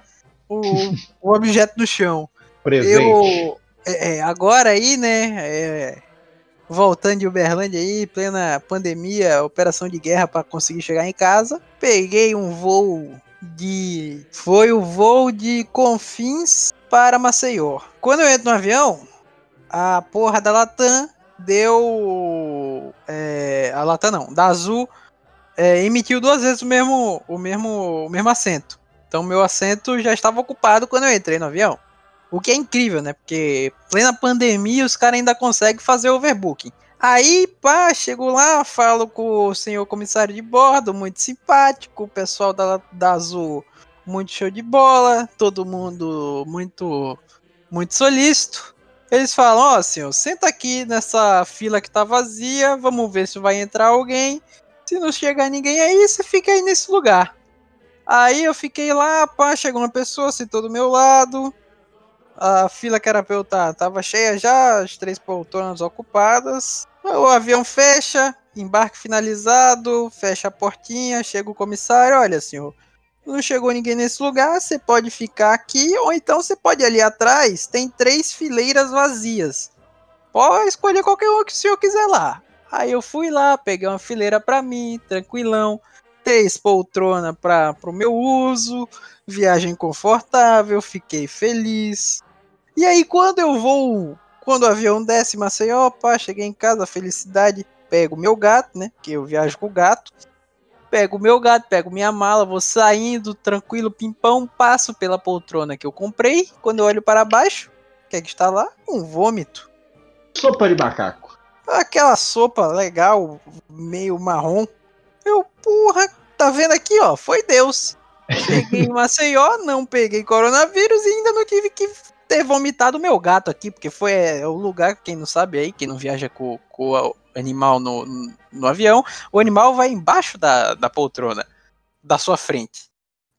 O, o objeto no chão. presente. Eu. é, é, agora aí, né? é, voltando de Uberlândia aí, plena pandemia, operação de guerra para conseguir chegar em casa. Peguei um voo de. Foi o voo de Confins para Maceió. Quando eu entro no avião, a porra da Latam deu é, a lata não, da azul é, emitiu duas vezes o mesmo, o mesmo, o mesmo assento. Então meu assento já estava ocupado quando eu entrei no avião. O que é incrível, né? Porque plena pandemia os caras ainda conseguem fazer overbooking. Aí, pá, chego lá, falo com o senhor comissário de bordo, muito simpático, o pessoal da, da Azul, muito show de bola, todo mundo muito, muito solícito. Eles falam, ó, senhor, senta aqui nessa fila que tá vazia, vamos ver se vai entrar alguém. Se não chegar ninguém aí, você fica aí nesse lugar. Aí eu fiquei lá, pá, chegou uma pessoa, sentou do meu lado. A fila que era pra eu estar tava cheia já, as três poltronas ocupadas. O avião fecha, embarque finalizado, fecha a portinha, chega o comissário, olha senhor, não chegou ninguém nesse lugar, você pode ficar aqui, ou então você pode ali atrás, tem três fileiras vazias. Pode escolher qualquer um que o senhor quiser lá. Aí eu fui lá, peguei uma fileira pra mim, tranquilão, três poltronas para o meu uso, viagem confortável, fiquei feliz. E aí quando eu vou, quando o avião desce Maceió, pá, cheguei em casa, felicidade, pego o meu gato, né, que eu viajo com o gato, pego o meu gato, pego minha mala, vou saindo, tranquilo, pimpão, passo pela poltrona que eu comprei, quando eu olho para baixo, o que é que está lá? Um vômito. Sopa de macaco. Aquela sopa legal, meio marrom. Eu, porra, tá vendo aqui, ó? Foi Deus. Cheguei em Maceió, não peguei coronavírus e ainda não tive que ter vomitado meu gato aqui, porque foi é, o lugar, quem não sabe aí, quem não viaja com, com o animal no, no avião, o animal vai embaixo da, da poltrona, da sua frente.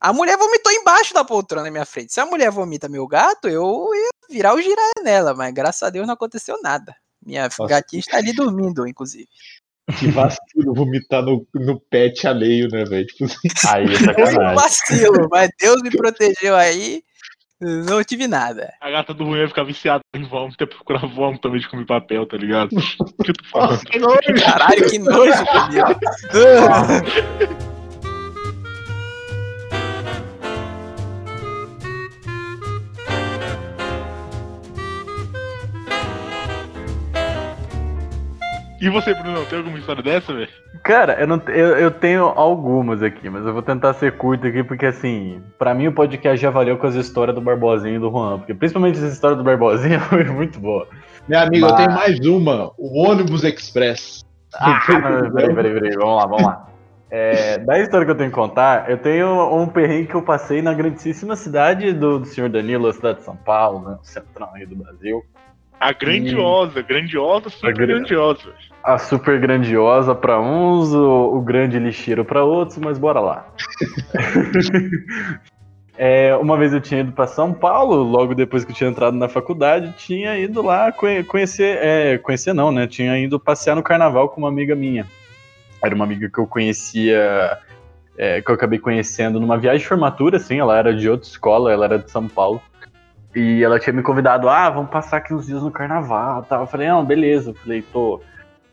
A mulher vomitou embaixo da poltrona na minha frente. Se a mulher vomita meu gato, eu ia virar o giraia nela, mas graças a Deus não aconteceu nada. Minha Nossa. gatinha está ali dormindo, inclusive. Que vacilo vomitar no, no pet alheio, né, velho? Tipo assim, Aí é Foi um sacanagem. vacilo, mas Deus me protegeu aí. Não tive nada. A gata do ruim ia ficar viciada em vômito, ia procurar vômito também de comer papel, tá ligado? O que tu fala? Nossa, que nojo. Caralho, que nojo, Danilo. E você, Bruno, tem alguma história dessa, velho? Cara, eu, não, eu, eu tenho algumas aqui, mas eu vou tentar ser curto aqui, porque assim, pra mim o podcast já valeu com as histórias do Barbosinha e do Juan, porque principalmente essa história do Barbosinha foi muito boa. Meu amigo, eu Mas- tenho mais uma. O ônibus express. Ah, não, peraí, peraí, peraí, vamos lá, vamos lá. É, da história que eu tenho que contar, eu tenho um perrengue que eu passei na grandíssima cidade do, do senhor Danilo, a cidade de São Paulo, né, central aí do Brasil. A grandiosa, grandiosa, super A gran- grandiosa. A super grandiosa pra uns, o, o grande lixeiro pra outros, mas bora lá. É, uma vez eu tinha ido pra São Paulo, logo depois que eu tinha entrado na faculdade, tinha ido lá conhe- conhecer, é, conhecer não, né? Tinha ido passear no carnaval com uma amiga minha. Era uma amiga que eu conhecia, é, que eu acabei conhecendo numa viagem de formatura, assim, ela era de outra escola, ela era de São Paulo. E ela tinha me convidado, ah, vamos passar aqui uns dias no carnaval tal. Eu falei, não, beleza. Eu falei, tô.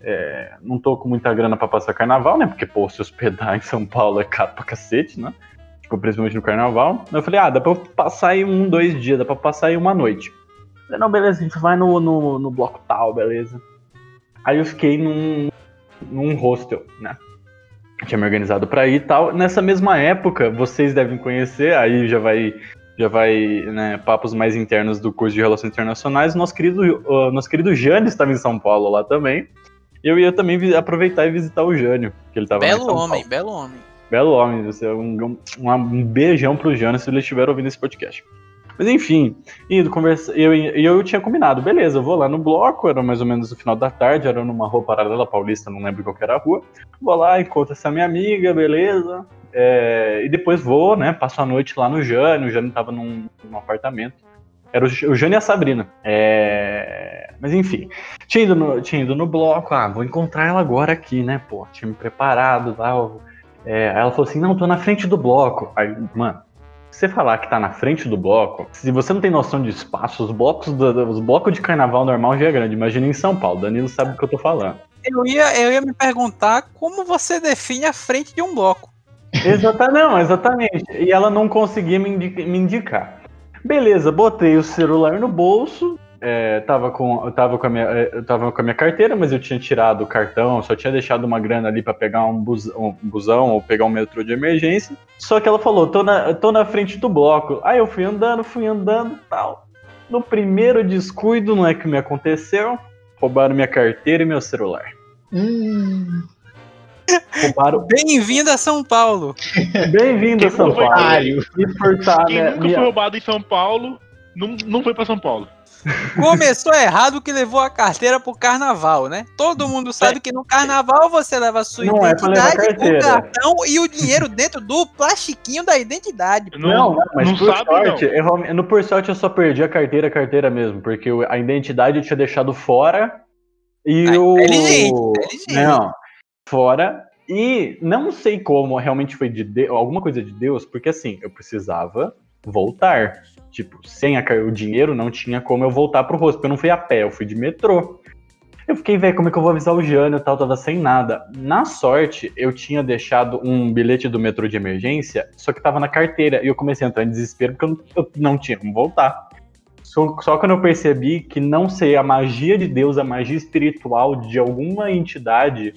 é, não tô com muita grana pra passar carnaval, né? Porque, pô, se hospedar em São Paulo é caro pra cacete, né? Tipo, principalmente no carnaval. Eu falei, ah, dá pra passar aí um, dois dias, dá pra passar aí uma noite. Eu falei, não, beleza, a gente vai no, no, no bloco tal, beleza. Aí eu fiquei num, num hostel, né? Eu tinha me organizado pra ir e tal. Nessa mesma época, vocês devem conhecer, aí já vai já vai, né, papos mais internos do curso de Relações Internacionais. Nosso querido, o nosso querido Jânio estava em São Paulo lá também. Eu ia também aproveitar e visitar o Jânio, que ele estava Belo homem, Paulo. belo homem. Belo homem, você é um, um, um beijão pro Jânio se ele estiver ouvindo esse podcast. Mas enfim, indo eu, eu tinha combinado, beleza, eu vou lá no bloco, era mais ou menos no final da tarde, era numa rua paralela paulista, não lembro qual era a rua. Vou lá, encontro essa minha amiga, beleza. É, e depois vou, né, passo a noite lá no Jânio, o Jânio tava num, num apartamento. Era o, o Jânio e a Sabrina. É, mas enfim, tinha ido, no, tinha ido no bloco, ah, vou encontrar ela agora aqui, né, pô, tinha me preparado lá, eu- é, ela falou assim: não, tô na frente do bloco. Aí, mano, você falar que tá na frente do bloco, se você não tem noção de espaço, os blocos, do- os blocos de carnaval normal já é grande. Imagina em São Paulo, Danilo sabe do que eu tô falando. Eu ia, eu ia me perguntar como você define a frente de um bloco. Exatamente, não, exatamente. E ela não conseguia me, indi- me indicar. Beleza, botei o celular no bolso, é, tava, com, eu, tava com a minha, é, eu tava com a minha carteira, mas eu tinha tirado o cartão, eu só tinha deixado uma grana ali pra pegar um, bus, um busão ou pegar um metrô de emergência. Só que ela falou, tô na, tô na frente do bloco. Aí eu fui andando, fui andando tal. No primeiro descuido, não é que me aconteceu, roubaram minha carteira e meu celular. Hum, Roubaram. Bem-vindo a São Paulo. Bem-vindo a São Paulo. Me furtar Quem nunca minha- foi roubado em São Paulo, não, não foi pra São Paulo. Começou errado que levou a carteira pro carnaval, né? Todo mundo sabe que no carnaval você leva a sua Não é identidade, o carteira. cartão e o dinheiro dentro do plastiquinho da identidade. Não, Não, mas não por sabe, sorte, não. eu- no por sorte eu só perdi a carteira, a carteira mesmo, porque a identidade eu tinha deixado fora e Ah, o inteligente, inteligente. não, fora e não sei como realmente foi de Deus, alguma coisa de Deus, porque assim, eu precisava voltar. Tipo, sem a o dinheiro não tinha como eu voltar pro rosto, porque eu não fui a pé, eu fui de metrô. Eu fiquei, velho, como é que eu vou avisar o Jânio e tal? Tava sem nada. Na sorte, eu tinha deixado um bilhete do metrô de emergência, só que tava na carteira. E eu comecei a entrar em desespero porque eu não, eu não tinha como voltar. Só, só quando eu percebi que não sei, a magia de Deus, a magia espiritual de alguma entidade,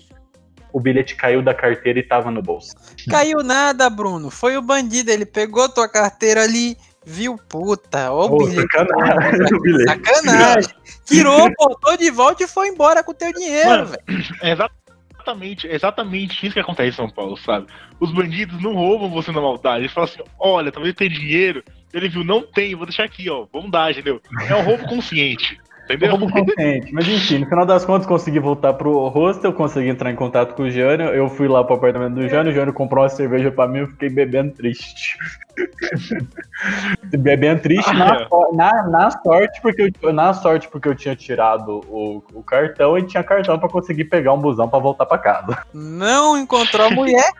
o bilhete caiu da carteira e tava no bolso. Caiu nada, Bruno. Foi o bandido. Ele pegou tua carteira ali, viu, puta, ó o Ô, bilhete. sacanagem, bilhete. Sacanagem. Tirou, botou de volta e foi embora com o teu dinheiro, velho. É exatamente, é exatamente isso que acontece em São Paulo, sabe? Os bandidos não roubam você na maldade. Eles falam assim: olha, talvez tem dinheiro. Ele viu, não tem, vou deixar aqui, ó. Vamos dar, entendeu? É um roubo consciente. Entendeu? Roubo consciente. Mas enfim, no final das contas, consegui voltar pro hostel, consegui entrar em contato com o Jânio. Eu fui lá pro apartamento do Jânio, o Jânio comprou uma cerveja pra mim, eu fiquei bebendo triste. bebendo triste na, Ah, so- na, na sorte, porque eu, na sorte porque eu tinha tirado o, o cartão e tinha cartão pra conseguir pegar um busão pra voltar pra casa. Não encontrou a mulher,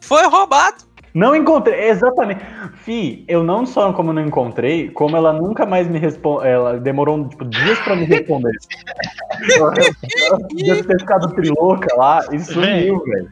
foi roubado. Não encontrei, exatamente. Fi, eu não só como não encontrei, como ela nunca mais me respondeu. Ela demorou tipo, dias pra me responder. ela podia ter ficado trilouca lá e sumiu, velho.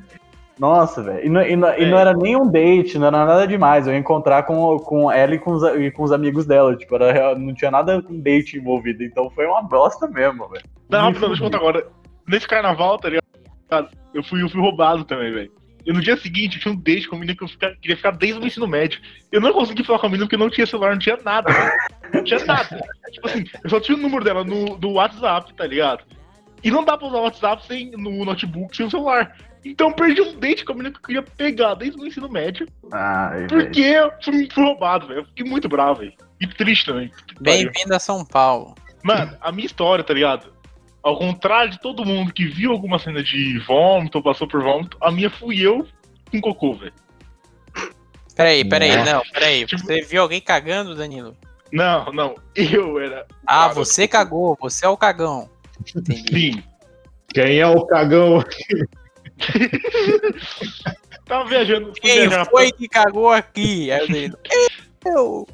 Nossa, velho. E, não- e e não era nem um date, não era nada demais. Eu ia encontrar com, com ela e com, os, e com os amigos dela. Tipo, era, não tinha nada com date envolvido. Então foi uma bosta mesmo, velho. Não, não, deixa eu contar agora. Nesse carnaval, tá ligado? Eu fui, eu fui roubado também, velho. E no dia seguinte, eu tinha um date com a menina que eu fica- queria ficar desde o ensino médio. Eu não consegui falar com a menina porque não tinha celular, não tinha nada, velho. Não tinha nada. tipo assim, eu só tinha o número dela no, do WhatsApp, tá ligado? E não dá pra usar o WhatsApp sem, no notebook sem o celular. Então eu perdi um date com a menina que eu queria pegar desde o ensino médio. Ai. Porque eu fui, fui roubado, velho. Eu fiquei muito bravo, velho. E triste também. Bem-vindo a São Paulo. Mano, a minha história, tá ligado? Ao contrário de todo mundo que viu alguma cena de vômito ou passou por vômito, a minha fui eu com cocô, velho. Peraí, peraí, Né? não, peraí. Tipo- Você viu alguém cagando, Danilo? Não, não, eu era. Ah, Cara, você cagou, você é o cagão. Entendi. Sim. Quem é o cagão? Tava viajando. Quem foi que cagou aqui? Aí o Danilo. Eu.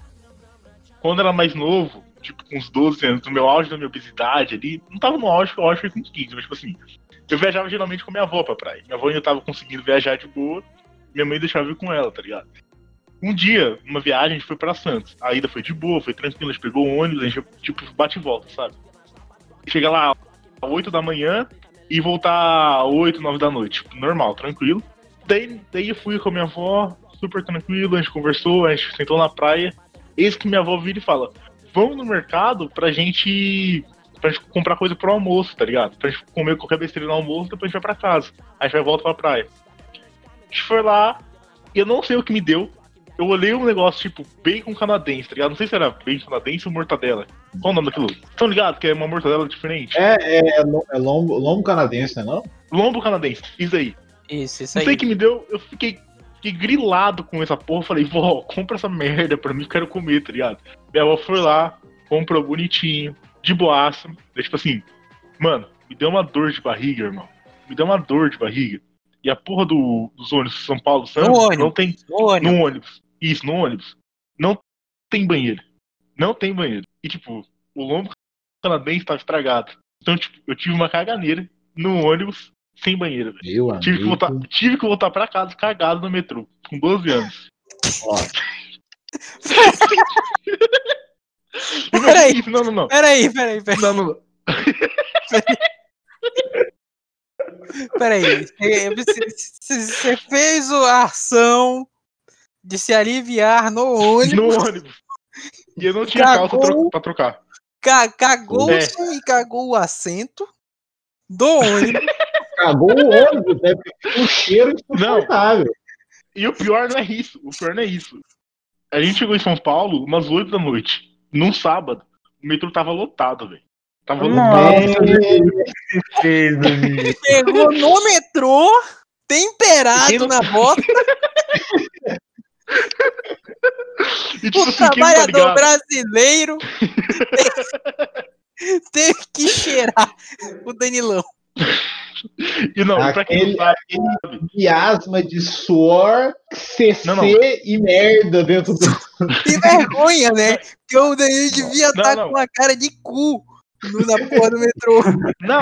Quando era mais novo, tipo, com uns 12 anos, no meu auge da minha obesidade ali, não tava no auge, eu acho que com uns 15, mas tipo assim, eu viajava geralmente com minha avó pra praia. Minha avó ainda tava conseguindo viajar de boa, minha mãe deixava ir com ela, tá ligado? Um dia, numa viagem, a gente foi pra Santos. A ida foi de boa, foi tranquilo, a gente pegou o ônibus, a gente, tipo, bate e volta, sabe? Chega lá às 8 da manhã e voltar às 8, 9 da noite. Tipo, normal, tranquilo. Daí, daí eu fui com a minha avó, super tranquilo, a gente conversou, a gente sentou na praia. Eis que minha avó vira e fala: Vamos no mercado pra gente. pra gente comprar coisa pro almoço, tá ligado? Pra gente comer qualquer besteira no almoço, depois a gente vai pra casa. Aí a gente vai volta pra praia. A gente foi lá, e eu não sei o que me deu. Eu olhei um negócio tipo bacon canadense, tá ligado? Não sei se era bacon canadense ou mortadela. Qual o nome daquilo? Estão ligados que é uma mortadela diferente? É, é, é lombo, lombo canadense, né? Não? Lombo canadense, isso aí. Isso, isso Não sei aí. o que me deu, eu fiquei, fiquei grilado com essa porra. Falei, vó, compra essa merda pra mim, eu quero comer, tá ligado? Minha avó foi lá, comprou bonitinho, de boaça. Daí, tipo assim, mano, me deu uma dor de barriga, irmão. Me deu uma dor de barriga. E a porra do, dos ônibus São Paulo Santos ônibus. não tem. No ônibus. No ônibus. Isso, no ônibus. Não tem banheiro. Não tem banheiro. E tipo, o lombo canadense tava estragado. Então, tipo, eu tive uma caganeira no ônibus sem banheiro. Meu Tive que, voltar, tive que voltar pra casa cagado no metrô, com 12 anos. Ó, Peraí. Não, não, não. Peraí, peraí, peraí. Não, não, não. Peraí. Você fez a ação de se aliviar no ônibus, No ônibus. E eu não tinha Cagou. calça pra trocar. ca- cagou É. e cagou o assento do ônibus. Cagou o ônibus, né? Porque um cheiro insuportável. E o pior não é isso. O pior não é isso. A gente chegou em São Paulo umas 8 da noite. Num sábado. O metrô tava lotado, velho. Tava lotado. É. Chegou no metrô, temperado na bota, E tipo o assim, tá trabalhador ligado? brasileiro teve, teve que cheirar o Danilão. E não, pra quem não Aquele- sabe, miasma de suor, CC Não, não. e merda dentro do. Que vergonha, né? Porque o Danilo devia Não, estar não. com a cara de cu no- na porra do metrô. Não,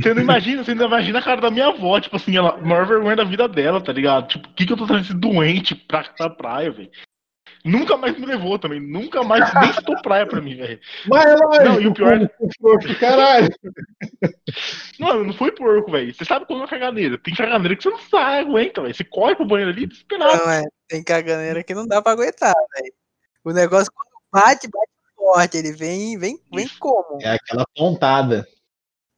você não imagina, você não imagina a cara da minha avó, tipo assim, ela, a maior vergonha da vida dela, tá ligado? Tipo, o que, que eu tô trazendo esse doente pra, pra praia, velho? Nunca mais me levou também, nunca mais, nem citou praia pra mim, velho. Mas é lógico, Não, e o pior- o frouxo, caralho. Não, não foi porco, velho. Você sabe quando é caganeira. Tem caganeira que você não sai, aguenta, velho. Você corre pro banheiro ali desesperado. Não, é. Tem caganeira que não dá pra aguentar, velho. O negócio quando bate, bate forte. Ele vem, vem, vem Isso. como? É aquela pontada.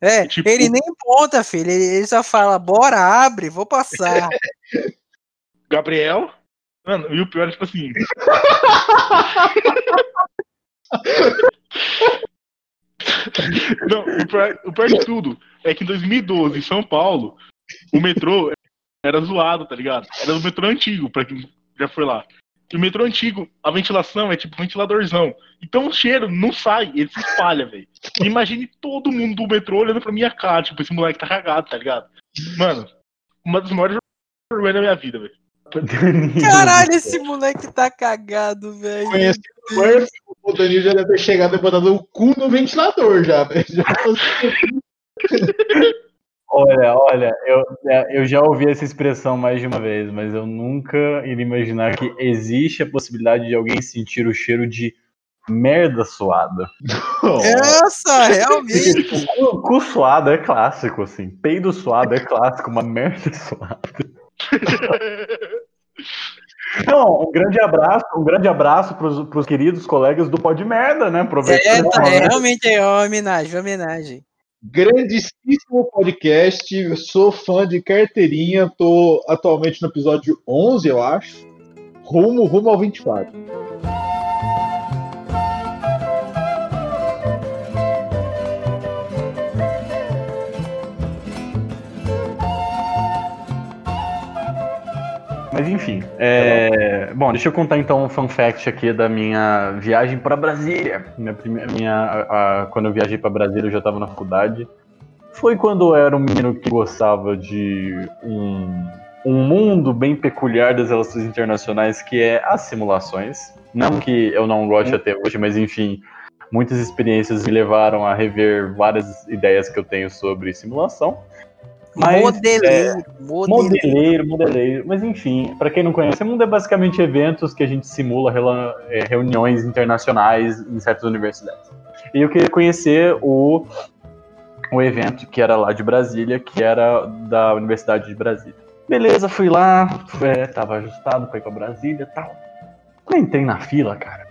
É, Tipo- ele nem ponta, filho. Ele, ele só fala, bora, abre, vou passar. Gabriel. Mano, e o pior é tipo assim. Não, o pior, o pior de tudo é que em 2012, em São Paulo, o metrô era zoado, tá ligado? Era o metrô antigo, pra quem já foi lá. E o metrô antigo, a ventilação é tipo ventiladorzão. Então o cheiro não sai, ele se espalha, velho. Imagine todo mundo do metrô olhando pra minha cara, tipo, esse moleque tá cagado, tá ligado? Mano, uma das maiores vergonhas da minha vida, velho. Caralho, esse moleque tá cagado, velho. Conhecido Murphy, o Danilo já deve ter chegado e botado o cu no ventilador já, velho. Já Olha, olha, eu, é, eu já ouvi essa expressão mais de uma vez, mas eu nunca iria imaginar que existe a possibilidade de alguém sentir o cheiro de merda suada. Essa, realmente. Tipo, cu, cu suado é clássico, assim. Peido suado é clássico, uma merda suada. Então, um grande abraço, um grande abraço pros, pros queridos colegas do Pó de Merda, né? É, Aproveitando. tá, é, realmente é uma homenagem, uma homenagem. Grandíssimo podcast. Eu sou fã de carteirinha. Tô atualmente no episódio 11, eu acho. Rumo, rumo ao 24. Mas enfim, é... bom, deixa eu contar então um fun fact aqui da minha viagem para Brasília. Minha primeira, minha, a- a- quando eu viajei para Brasília, eu já estava na faculdade. Foi quando eu era um menino que gostava de um, um mundo bem peculiar das relações internacionais, que é as simulações. Não que eu não goste até hoje, mas enfim, muitas experiências me levaram a rever várias ideias que eu tenho sobre simulação. Mas, é, modeleiro, modeleiro. Modeleiro, modeleiro. Mas enfim, pra quem não conhece, o mundo é basicamente eventos que a gente simula é, reuniões internacionais em certas universidades. E eu queria conhecer o, o evento que era lá de Brasília, que era da Universidade de Brasília. Beleza, fui lá, é, tava ajustado pra ir pra Brasília e tal. Quando entrei na fila, cara,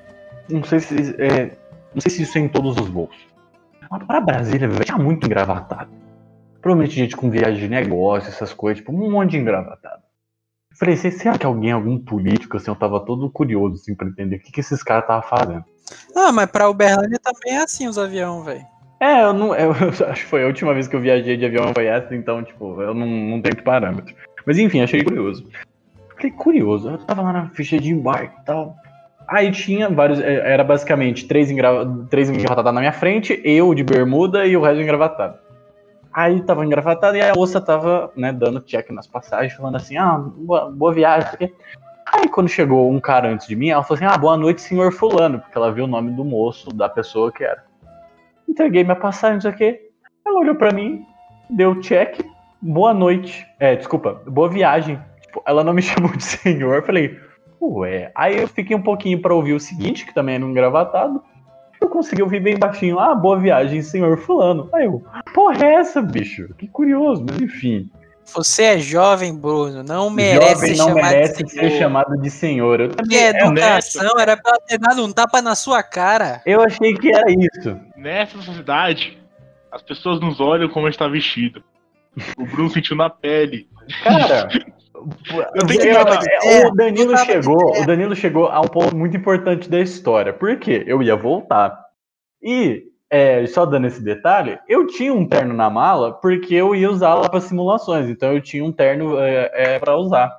não sei se, é, não sei se isso é em todos os voos. Mas pra Brasília, velho, tinha muito engravatado. Provavelmente gente com viagem de negócio, essas coisas, tipo, um monte de engravatado. Eu falei, "Se- será que alguém, algum político, assim, eu tava todo curioso, assim, pra entender o que, que esses caras estavam fazendo. Ah, mas pra Uberlândia também é assim os aviões, velho. É, eu não. Eu, acho que foi a última vez que eu viajei de avião foi essa, então, tipo, eu não, não tenho que parâmetro. Mas enfim, achei curioso. Falei, curioso, eu tava lá na ficha de embarque e tal. Aí tinha vários. é, Era basicamente três, engra, três engravatados na minha frente, eu de bermuda e o resto engravatado. Aí tava engravatado e a moça tava, né, dando check nas passagens, falando assim, ah, boa, boa viagem. Aí quando chegou um cara antes de mim, ela falou assim, ah, boa noite, senhor fulano, porque ela viu o nome do moço, da pessoa que era. Entreguei minha passagem, não sei o quê. Ela olhou pra mim, deu check, boa noite. É, desculpa, boa viagem. Tipo, ela não me chamou de senhor, eu falei, ué. Aí eu fiquei um pouquinho pra ouvir o seguinte, que também era um engravatado. Eu consegui ouvir bem baixinho. Ah, boa viagem, senhor fulano. Aí eu, porra é essa, bicho? Que curioso, mas enfim. Você é jovem, Bruno. Não merece Jovem ser não chamado merece de ser senhor. chamado de senhor. Eu, Minha É educação era pra ter dado um tapa na sua cara. eu achei que era isso. Nessa sociedade, as pessoas nos olham como a gente tá vestido. O Bruno sentiu na pele. Cara, Eu tenho que é, o Danilo chegou, o Danilo chegou a um ponto muito importante da história. Por quê? Eu ia voltar. E é, só dando esse detalhe, eu tinha um terno na mala porque eu ia usar lá para simulações. Então eu tinha um terno é, é, para usar.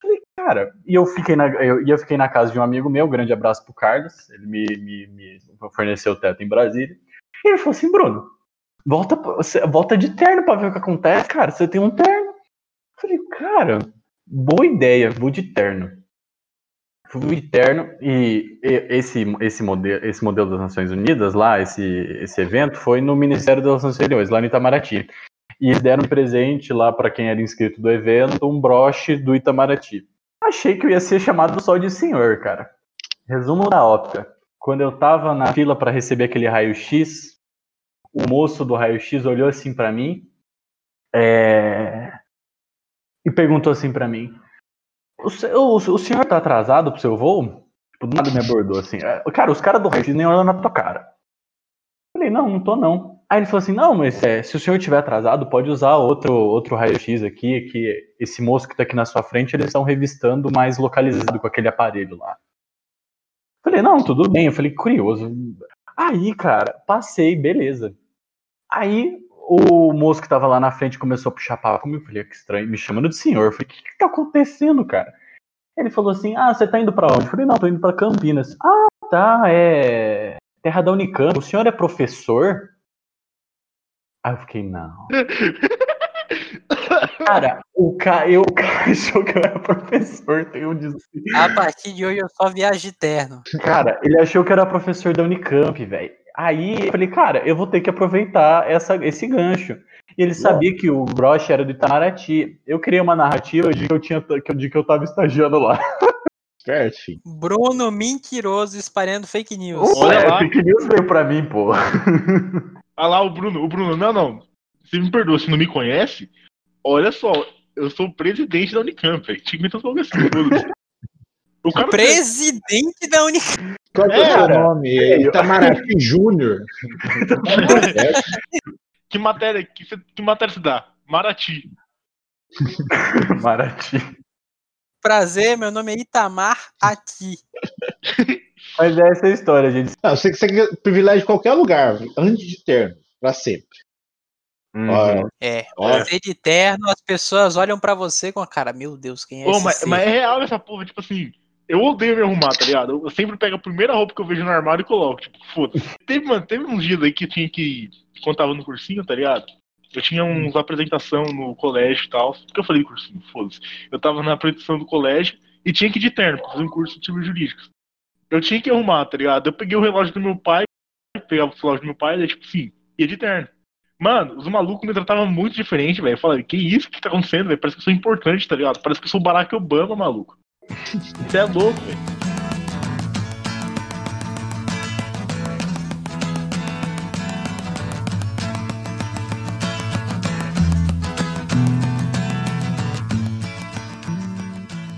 Falei, cara, e eu fiquei na eu, eu fiquei na casa de um amigo meu, grande abraço pro Carlos. Ele me, me, me forneceu o teto em Brasília. E ele falou assim, Bruno, volta, volta de terno pra ver o que acontece, cara. Você tem um terno. Eu falei, cara, boa ideia, vou de terno. Fui de terno e esse, esse, modelo, esse modelo das Nações Unidas, lá, esse, esse evento, foi no Ministério das Relações Exteriores, lá no Itamaraty. E eles deram um presente lá para quem era inscrito do evento, um broche do Itamaraty. Achei que eu ia ser chamado só de senhor, cara. Resumo da ópera. Quando eu tava na fila para receber aquele raio-x, o moço do raio-x olhou assim para mim é, e perguntou assim pra mim: o, o- o senhor tá atrasado pro seu voo? Tipo, do nada me abordou assim. "É, Cara, os caras do raio-x nem olham na tua cara. Falei, não, não tô não. Aí ele falou assim: não, mas é, se o senhor tiver atrasado, pode usar outro, outro raio-x aqui, que esse moço que tá aqui na sua frente, eles estão revistando mais localizado com aquele aparelho lá. Falei, não, tudo bem. Eu falei, curioso. Aí, cara, passei, beleza. Aí o moço que tava lá na frente começou a puxar papo comigo. Eu falei, "Ah, que estranho, me chamando de senhor. Eu falei, o que, que tá acontecendo, cara? Ele falou assim: Ah, você tá indo pra onde? Eu falei, não, tô indo pra Campinas. Ah, tá, é. Terra da Unicamp. O senhor é professor? Aí eu fiquei, não. Cara, o cara, eu, o cara achou que eu era professor, tem um des... A partir de hoje eu só viajo de terno. Cara, ele achou que eu era professor da Unicamp, velho. Aí eu falei, cara, eu vou ter que aproveitar essa, esse gancho. E ele sabia que o broche era do Itamaraty. Eu criei uma narrativa de que eu, tinha, de que eu tava estagiando lá. Certo. Bruno mentiroso espalhando fake news. Olha lá. fake news veio pra mim, pô. Olha lá o Bruno. O Bruno, não, não. Você me perdoa, se não me conhece, olha só, eu sou o presidente da Unicamp, velho. Tinha que bagulho assim. O cara Presidente da Unicamp. Qual é o seu nome? É Itamaraty Júnior. que matéria, que, você- que matéria se dá? Marati. Maraty. Prazer, meu nome é Itamar aqui. Mas é essa a história, gente. Não, você, você quer privilégio de qualquer lugar, antes de terno, pra sempre. Uhum. É, ó, você de terno, as pessoas olham pra você com a cara, meu Deus, quem é Ô, esse mas, mas é real essa porra, tipo assim. Eu odeio me arrumar, tá ligado? Eu sempre pego a primeira roupa que eu vejo no armário e coloco, tipo, foda-se. Teve, teve uns dias aí que eu tinha que. Quando tava no cursinho, tá ligado? Eu tinha uns apresentação no colégio e tal. Por que eu falei cursinho? Foda-se. Eu tava na apresentação do colégio e tinha que ir de terno pra fazer um curso de civil jurídico. Eu tinha que arrumar, tá ligado? Eu peguei o relógio do meu pai, pegava o relógio do meu pai, daí, tipo assim, ia de terno. Mano, os malucos me tratavam muito diferente, velho. Eu falei, que isso que tá acontecendo, velho? Parece que eu sou importante, tá ligado? Parece que eu sou o Barack Obama, maluco. Você é louco, velho.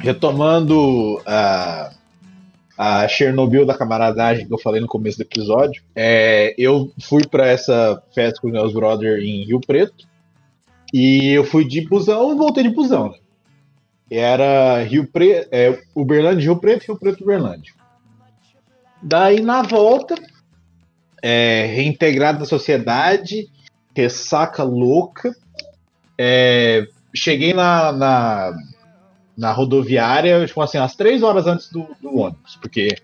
retomando a, a Chernobyl da camaradagem que eu falei no começo do episódio, é, eu fui para essa festa com meus brothers em Rio Preto e eu fui de busão e voltei de busão. né? Era Rio Preto, é, Uberlândia, Rio Preto, Rio Preto, Uberlândia. Daí na volta, é, reintegrado na sociedade, ressaca louca. é, cheguei na, na, na rodoviária, tipo assim, às três horas antes do, do ônibus, porque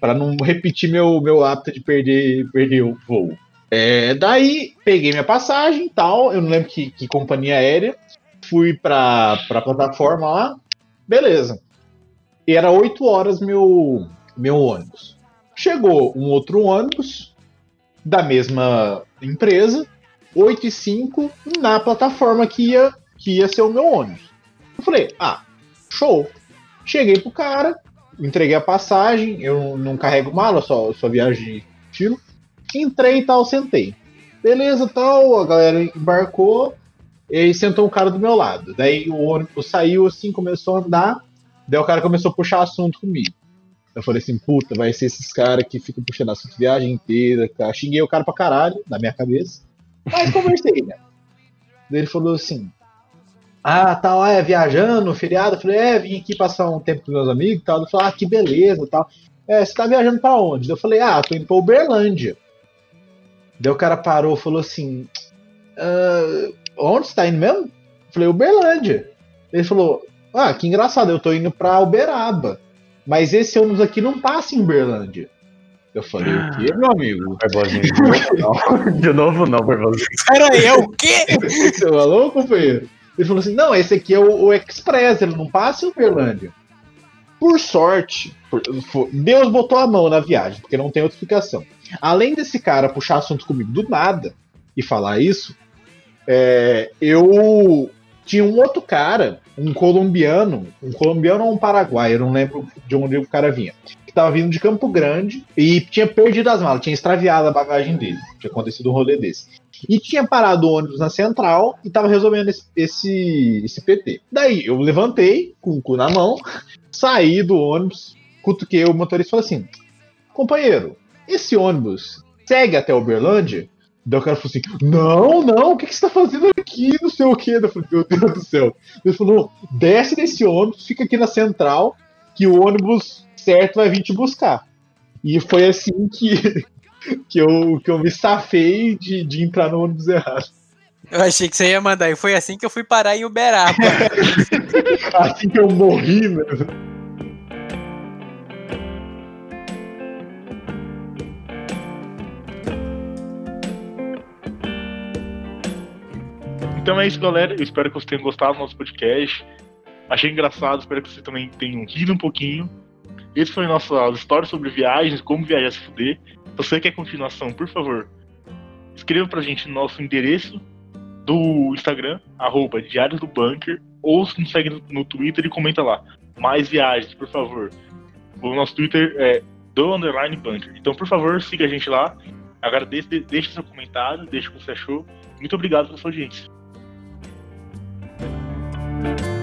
para não repetir meu, meu hábito de perder, perder o voo. É, daí peguei minha passagem e tal, eu não lembro que, que companhia aérea, fui pra, pra plataforma lá, beleza. E era 8 horas meu, meu ônibus. Chegou um outro ônibus da mesma empresa, 8 e 5, na plataforma que ia, que ia ser o meu ônibus. Eu falei, ah, show. Cheguei pro cara, entreguei a passagem, eu não carrego mala, só, só viajo de estilo. Entrei e tal, sentei. Beleza, tal, a galera embarcou, e sentou um cara do meu lado. Daí o ônibus saiu assim, começou a andar, daí o cara começou a puxar assunto comigo. Eu falei assim, puta, vai ser esses caras que ficam puxando assunto viagem inteira, cara. Xinguei o cara pra caralho, na minha cabeça. Mas conversei, né? Daí ele falou assim, ah, tal, é, viajando, feriado. Eu falei, é, vim aqui passar um tempo com meus amigos e tal. Ele falou, ah, que beleza tal. É, você tá viajando pra onde? Eu falei, ah, tô indo pra Uberlândia. Daí o cara parou falou assim, ah, onde você tá indo mesmo? Eu falei, Uberlândia. Ele falou, ah, que engraçado, eu tô indo pra Uberaba. Mas esse ônibus aqui não passa em Uberlândia. Eu falei, o quê, meu amigo? Barbosinha, de novo não. De novo não, Barbosinha. Pera aí, é o quê? Você falou, companheiro? Ele falou assim: não, esse aqui é o, o Express, ele não passa em Uberlândia. Por sorte, por- Deus botou a mão na viagem, porque não tem outra explicação. Além desse cara puxar assunto comigo do nada e falar isso, é, eu tinha um outro cara, um colombiano, um colombiano ou um paraguaio, eu não lembro de onde o cara vinha, que tava vindo de Campo Grande e tinha perdido as malas, tinha extraviado a bagagem dele. Tinha acontecido um rolê desse. E tinha parado o ônibus na central e tava resolvendo esse, esse, esse PT. Daí eu levantei, com o cu na mão, saí do ônibus, cutuquei o motorista e falei assim: companheiro, esse ônibus segue até Uberlândia? Daí o cara falou assim: Não, não, o que, que você tá fazendo aqui? Não sei o que. Eu falei: Meu Deus do céu. Ele falou: Desce desse ônibus, fica aqui na central, que o ônibus certo vai vir te buscar. E foi assim que, que, eu, que eu me safei de, de entrar no ônibus errado. Eu achei que você ia mandar. E foi assim que eu fui parar em Uberaba. Assim que eu morri, né? Então é isso, galera. Eu espero que vocês tenham gostado do nosso podcast. Achei engraçado, espero que vocês também tenham rido um pouquinho. Esse foi nossa história sobre viagens, como viajar se fuder. Se você quer continuação, por favor, escreva pra gente no nosso endereço do Instagram, arroba do Bunker, ou se nos segue no- Twitter e comenta lá. Mais viagens, por favor. O nosso Twitter é do underline bunker. Então, por favor, siga a gente lá. Agradeço, de- deixe seu comentário, deixe o que você achou. Muito obrigado pela sua audiência. Bye.